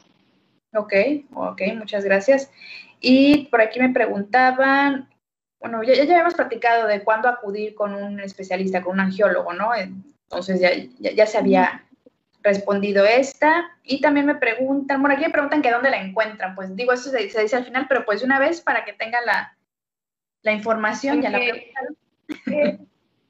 Ok, ok, muchas gracias. Y por aquí me preguntaban, bueno, ya, ya habíamos platicado de cuándo acudir con un especialista, con un angiólogo, ¿no? Entonces ya, ya, ya se había respondido esta. Y también me preguntan, bueno, aquí me preguntan que dónde la encuentran. Pues digo, eso se, dice al final, pero pues una vez para que tengan la, la información, ya la eh,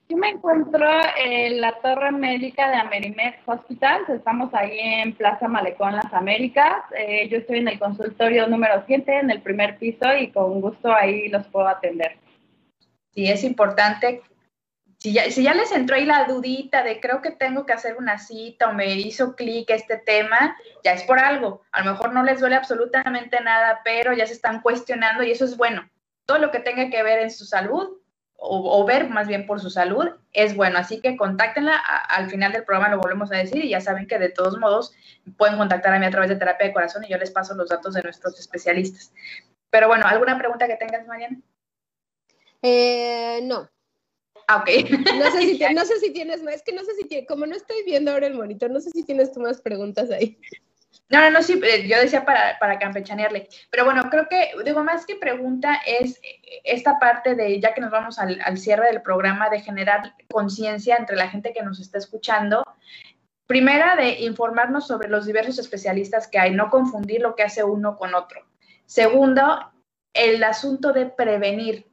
yo me encuentro en la Torre Médica de Amerimed Hospital. Estamos ahí en Plaza Malecón, Las Américas. Eh, yo estoy en el consultorio número 7, en el primer piso, y con gusto ahí los puedo atender. Sí, es importante si ya, les entró ahí la dudita de creo que tengo que hacer una cita o me hizo clic este tema, ya es por algo. A lo mejor no les duele absolutamente nada, pero ya se están cuestionando y eso es bueno. Todo lo que tenga que ver en su salud o, ver más bien por su salud es bueno. Así que contáctenla. al final del programa lo volvemos a decir y ya saben que de todos modos pueden contactar a mí a través de terapia de corazón y yo les paso los datos de nuestros especialistas. Pero bueno, ¿alguna pregunta que tengas, Mariana? Eh, no, Ah, ok. No sé, si, no sé si tienes más, es que no sé si, como no estoy viendo ahora el monitor, no sé si tienes tú más preguntas ahí. No, no, no, sí, eh, yo decía para, para campechanearle. Pero bueno, creo que, digo, más que pregunta es esta parte de, ya que nos vamos al, al cierre del programa, de generar conciencia entre la gente que nos está escuchando. Primera, de informarnos sobre los diversos especialistas que hay, no confundir lo que hace uno con otro. Segundo, el asunto de prevenir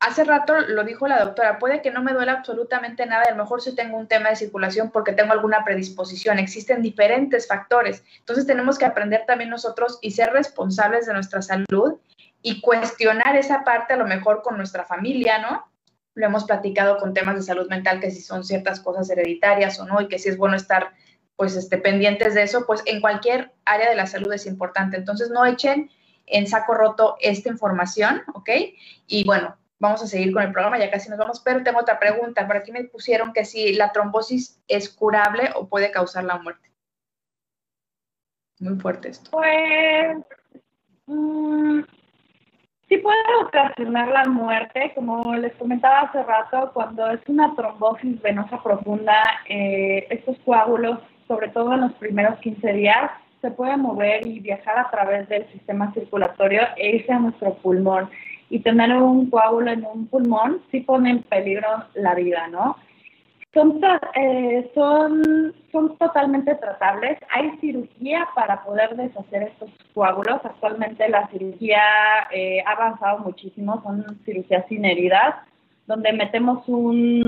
hace rato lo dijo la doctora, puede que no me duela absolutamente nada, a lo mejor si tengo un tema de circulación porque tengo alguna predisposición, existen diferentes factores. Entonces tenemos que aprender también nosotros y ser responsables de nuestra salud y cuestionar esa parte a lo mejor con nuestra familia, ¿no? Lo hemos platicado con temas de salud mental, que si son ciertas cosas hereditarias o no, y que si es bueno estar pues este, pendientes de eso, pues en cualquier área de la salud es importante. Entonces no echen en saco roto esta información, ¿ok? Y bueno, vamos a seguir con el programa, ya casi nos vamos, pero tengo otra pregunta. Por aquí me pusieron que si la trombosis es curable o puede causar la muerte. Muy fuerte esto. Pues mm, sí puede ocasionar la muerte, como les comentaba hace rato, cuando es una trombosis venosa profunda, eh, estos coágulos, sobre todo en los primeros 15 días, se pueden mover y viajar a través del sistema circulatorio e irse a nuestro pulmón. Y tener un coágulo en un pulmón sí pone en peligro la vida, ¿no? Son, eh, son, son totalmente tratables. Hay cirugía para poder deshacer estos coágulos. Actualmente la cirugía eh, ha avanzado muchísimo, son cirugías sin heridas, donde metemos un,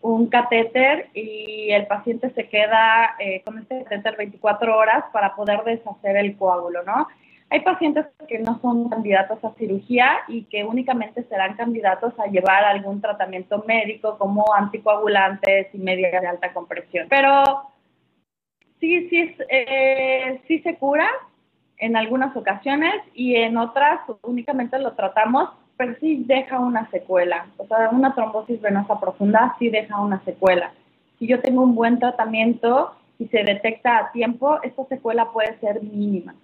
un catéter y el paciente se queda eh, con este catéter 24 horas para poder deshacer el coágulo, ¿no? Hay pacientes que no son candidatos a cirugía y que únicamente serán candidatos a llevar algún tratamiento médico como anticoagulantes y medias de alta compresión. Pero sí, sí, eh, sí se cura en algunas ocasiones y en otras únicamente lo tratamos, pero sí deja una secuela. O sea, una trombosis venosa profunda sí deja una secuela. Si yo tengo un buen tratamiento y se detecta a tiempo, esta secuela puede ser mínima.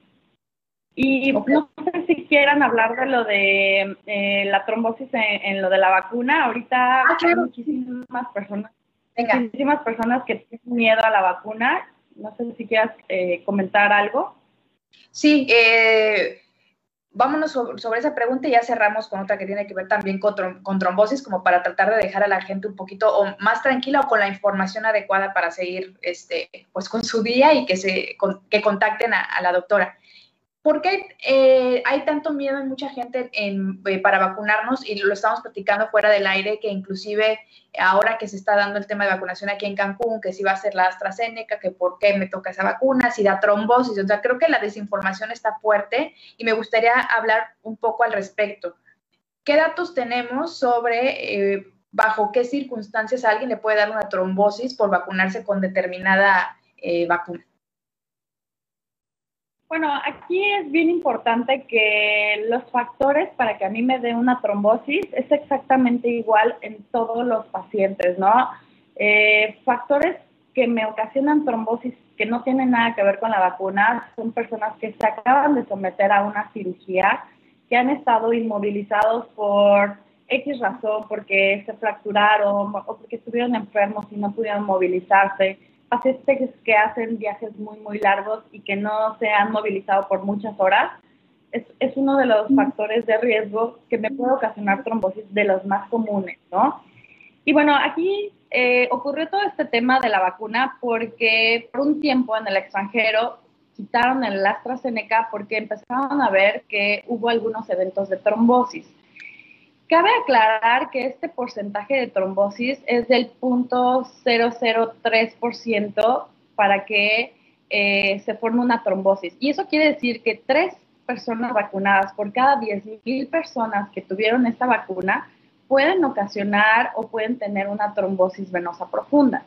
Y no sé si quieran hablar de lo de eh, la trombosis en, lo de la vacuna. Ahorita ah, hay muchísimas personas, muchísimas personas que tienen miedo a la vacuna. No sé si quieras eh, comentar algo. Sí, eh, vámonos sobre, esa pregunta y ya cerramos con otra que tiene que ver también con, con, trombosis, como para tratar de dejar a la gente un poquito o más tranquila o con la información adecuada para seguir este, pues, con su día y que, se, que contacten a la doctora. ¿Por qué eh, hay tanto miedo en mucha gente eh, para vacunarnos? Y lo estamos platicando fuera del aire, que inclusive ahora que se está dando el tema de vacunación aquí en Cancún, que si va a ser la AstraZeneca, que por qué me toca esa vacuna, si da trombosis. O sea, creo que la desinformación está fuerte y me gustaría hablar un poco al respecto. ¿Qué datos tenemos sobre eh, bajo qué circunstancias alguien le puede dar una trombosis por vacunarse con determinada vacuna? Bueno, aquí es bien importante que los factores para que a mí me dé una trombosis es exactamente igual en todos los pacientes, ¿no? Eh, factores que me ocasionan trombosis que no tienen nada que ver con la vacuna son personas que se acaban de someter a una cirugía, que han estado inmovilizados por X razón, porque se fracturaron o porque estuvieron enfermos y no pudieron movilizarse pacientes que hacen viajes muy, muy largos y que no se han movilizado por muchas horas, es, es uno de los factores de riesgo que me puede ocasionar trombosis de los más comunes, ¿no? Y bueno, aquí eh, ocurrió todo este tema de la vacuna porque por un tiempo en el extranjero quitaron el AstraZeneca porque empezaron a ver que hubo algunos eventos de trombosis. Cabe aclarar que este porcentaje de trombosis es del 0.003% para que eh, se forme una trombosis. Y eso quiere decir que tres personas vacunadas por cada 10.000 personas que tuvieron esta vacuna pueden ocasionar o pueden tener una trombosis venosa profunda.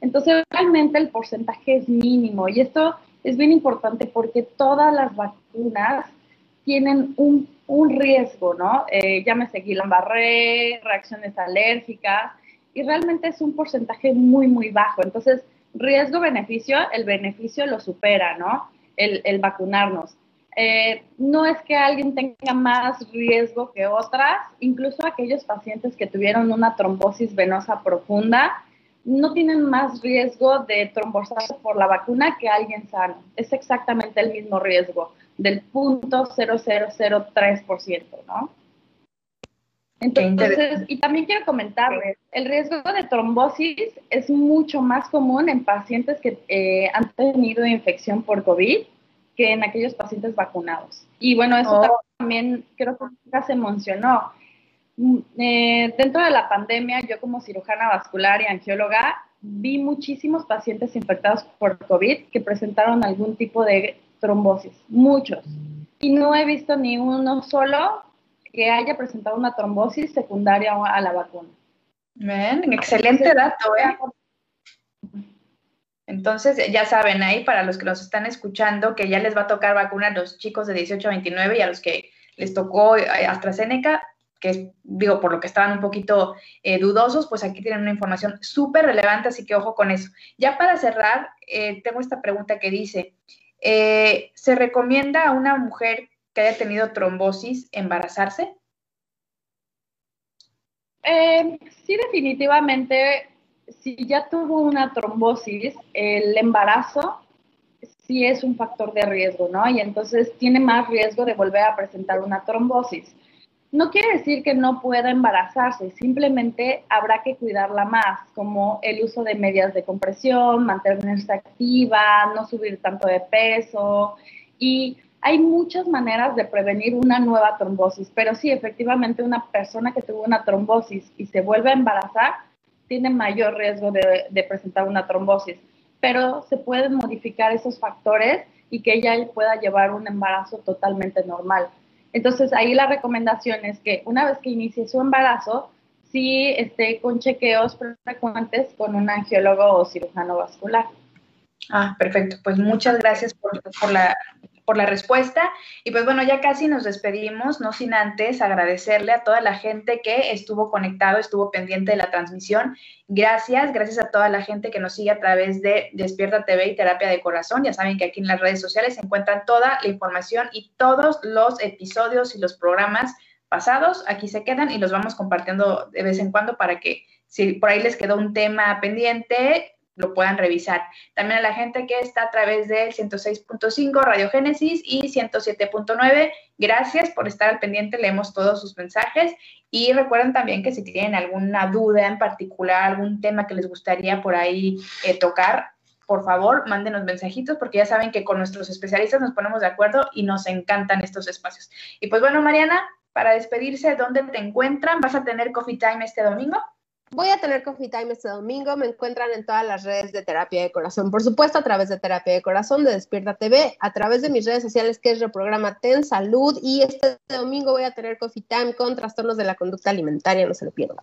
Entonces, realmente el porcentaje es mínimo y esto es bien importante porque todas las vacunas tienen un un riesgo, ¿no? Eh, llámese Guillain-Barré, reacciones alérgicas, y realmente es un porcentaje muy, muy bajo. Entonces, riesgo-beneficio, el beneficio lo supera, ¿no? El, vacunarnos. Eh, no es que alguien tenga más riesgo que otras, incluso aquellos pacientes que tuvieron una trombosis venosa profunda no tienen más riesgo de trombosarse por la vacuna que alguien sano. Es exactamente el mismo riesgo del punto 0003%, ¿no? Entonces, y también quiero comentarles, el riesgo de trombosis es mucho más común en pacientes que eh, han tenido infección por COVID que en aquellos pacientes vacunados. Y bueno, eso oh. también creo que nunca se mencionó. Mm, eh, dentro de la pandemia, yo como cirujana vascular y angióloga, vi muchísimos pacientes infectados por COVID que presentaron algún tipo de trombosis, muchos. Y no he visto ni uno solo que haya presentado una trombosis secundaria a la vacuna. excelente dato, ¿eh? Entonces, ya saben ahí para los que nos están escuchando que ya les va a tocar vacuna a los chicos de 18 a 29 y a los que les tocó eh, AstraZeneca, que digo, por lo que estaban un poquito eh, dudosos, pues aquí tienen una información súper relevante, así que ojo con eso. Ya para cerrar, eh, tengo esta pregunta que dice, ¿se recomienda a una mujer que haya tenido trombosis embarazarse? sí, definitivamente si ya tuvo una trombosis, el embarazo sí es un factor de riesgo, ¿no? Y entonces tiene más riesgo de volver a presentar una trombosis. No quiere decir que no pueda embarazarse, simplemente habrá que cuidarla más, como el uso de medias de compresión, mantenerse activa, no subir tanto de peso. Y hay muchas maneras de prevenir una nueva trombosis, pero sí, efectivamente, una persona que tuvo una trombosis y se vuelve a embarazar, tiene mayor riesgo de, presentar una trombosis, pero se pueden modificar esos factores y que ella pueda llevar un embarazo totalmente normal. Entonces ahí la recomendación es que una vez que inicie su embarazo, sí esté con chequeos frecuentes con un angiólogo o cirujano vascular. Ah, perfecto. Pues muchas gracias por, por la por la respuesta. Y pues bueno, ya casi nos despedimos, no sin antes agradecerle a toda la gente que estuvo conectado, estuvo pendiente de la transmisión. Gracias, gracias a toda la gente que nos sigue a través de Despierta TV y Terapia de Corazón. Ya saben que aquí en las redes sociales se encuentran toda la información y todos los episodios y los programas pasados aquí se quedan y los vamos compartiendo de vez en cuando para que si por ahí les quedó un tema pendiente, lo puedan revisar. También a la gente que está a través del 106.5 Radio Génesis y 107.9, gracias por estar al pendiente, leemos todos sus mensajes y recuerden también que si tienen alguna duda en particular, algún tema que les gustaría por ahí eh, tocar, por favor, mándenos mensajitos porque ya saben que con nuestros especialistas nos ponemos de acuerdo y nos encantan estos espacios. Y pues bueno, Mariana, para despedirse, ¿dónde te encuentran? ¿Vas a tener coffee time este domingo? Voy a tener Coffee Time este domingo. Me encuentran en todas las redes de Terapia de Corazón. Por supuesto, a través de Terapia de Corazón, de Despierta TV, a través de mis redes sociales, que es Reprograma Ten Salud. Y este domingo voy a tener Coffee Time con trastornos de la conducta alimentaria. No se lo pierdan.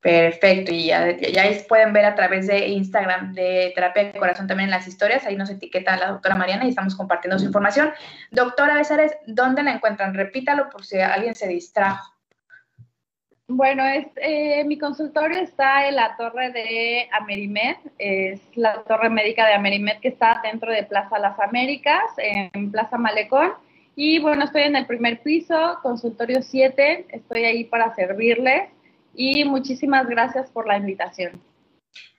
Perfecto, y ya, ya, pueden ver a través de Instagram de Terapia de Corazón también en las historias, ahí nos etiqueta la doctora Mariana y estamos compartiendo su información. Doctora Besares, ¿dónde la encuentran? Repítalo por si alguien se distrajo. Bueno, es, eh, mi consultorio está en la torre de Amerimed, es la torre médica de Amerimed que está dentro de Plaza Las Américas, en Plaza Malecón. Y bueno, estoy en el primer piso, consultorio 7, estoy ahí para servirles y muchísimas gracias por la invitación.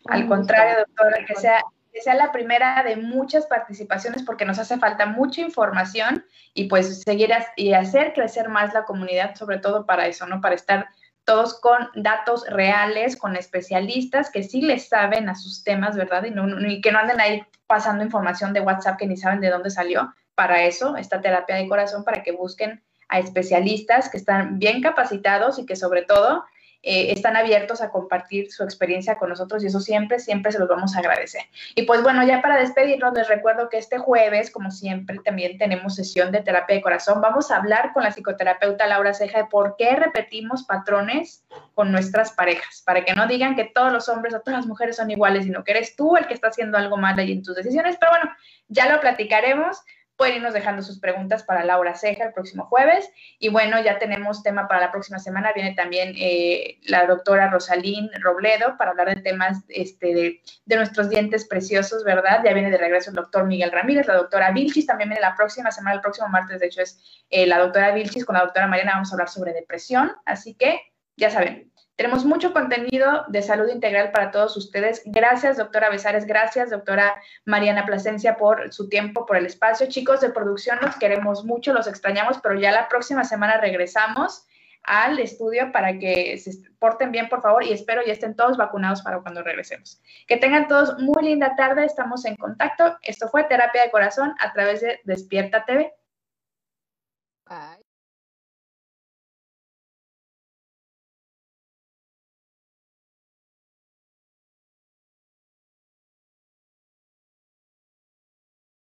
Al contrario, doctora, que sea, que sea la primera de muchas participaciones porque nos hace falta mucha información y pues seguir y hacer crecer más la comunidad, sobre todo para eso, ¿no? Para estar todos con datos reales, con especialistas que sí les saben a sus temas, ¿verdad? Y, que no anden ahí pasando información de WhatsApp que ni saben de dónde salió. Para eso, esta terapia de corazón, para que busquen a especialistas que están bien capacitados y que sobre todo eh, están abiertos a compartir su experiencia con nosotros y eso siempre, siempre se los vamos a agradecer. Y pues bueno, ya para despedirnos, les recuerdo que este jueves, como siempre, también tenemos sesión de terapia de corazón. Vamos a hablar con la psicoterapeuta Laura Ceja de por qué repetimos patrones con nuestras parejas, para que no digan que todos los hombres o todas las mujeres son iguales, sino que eres tú el que está haciendo algo mal ahí en tus decisiones. Pero bueno, ya lo platicaremos. Pueden irnos dejando sus preguntas para Laura Ceja el próximo jueves. Y bueno, ya tenemos tema para la próxima semana. Viene también eh, la doctora Rosalín Robledo para hablar de temas este, de, nuestros dientes preciosos, ¿verdad? Ya viene de regreso el doctor Miguel Ramírez, la doctora Vilchis también viene la próxima semana, el próximo martes, de hecho, es eh, la doctora Vilchis con la doctora Mariana. Vamos a hablar sobre depresión. Así que, ya saben, tenemos mucho contenido de salud integral para todos ustedes. Gracias, doctora Besares. Gracias, doctora Mariana Plasencia, por su tiempo, por el espacio. Chicos de producción, los queremos mucho, los extrañamos, pero ya la próxima semana regresamos al estudio para que se porten bien, por favor, y espero ya estén todos vacunados para cuando regresemos. Que tengan todos muy linda tarde, estamos en contacto. Esto fue Terapia de Corazón a través de Despierta TV.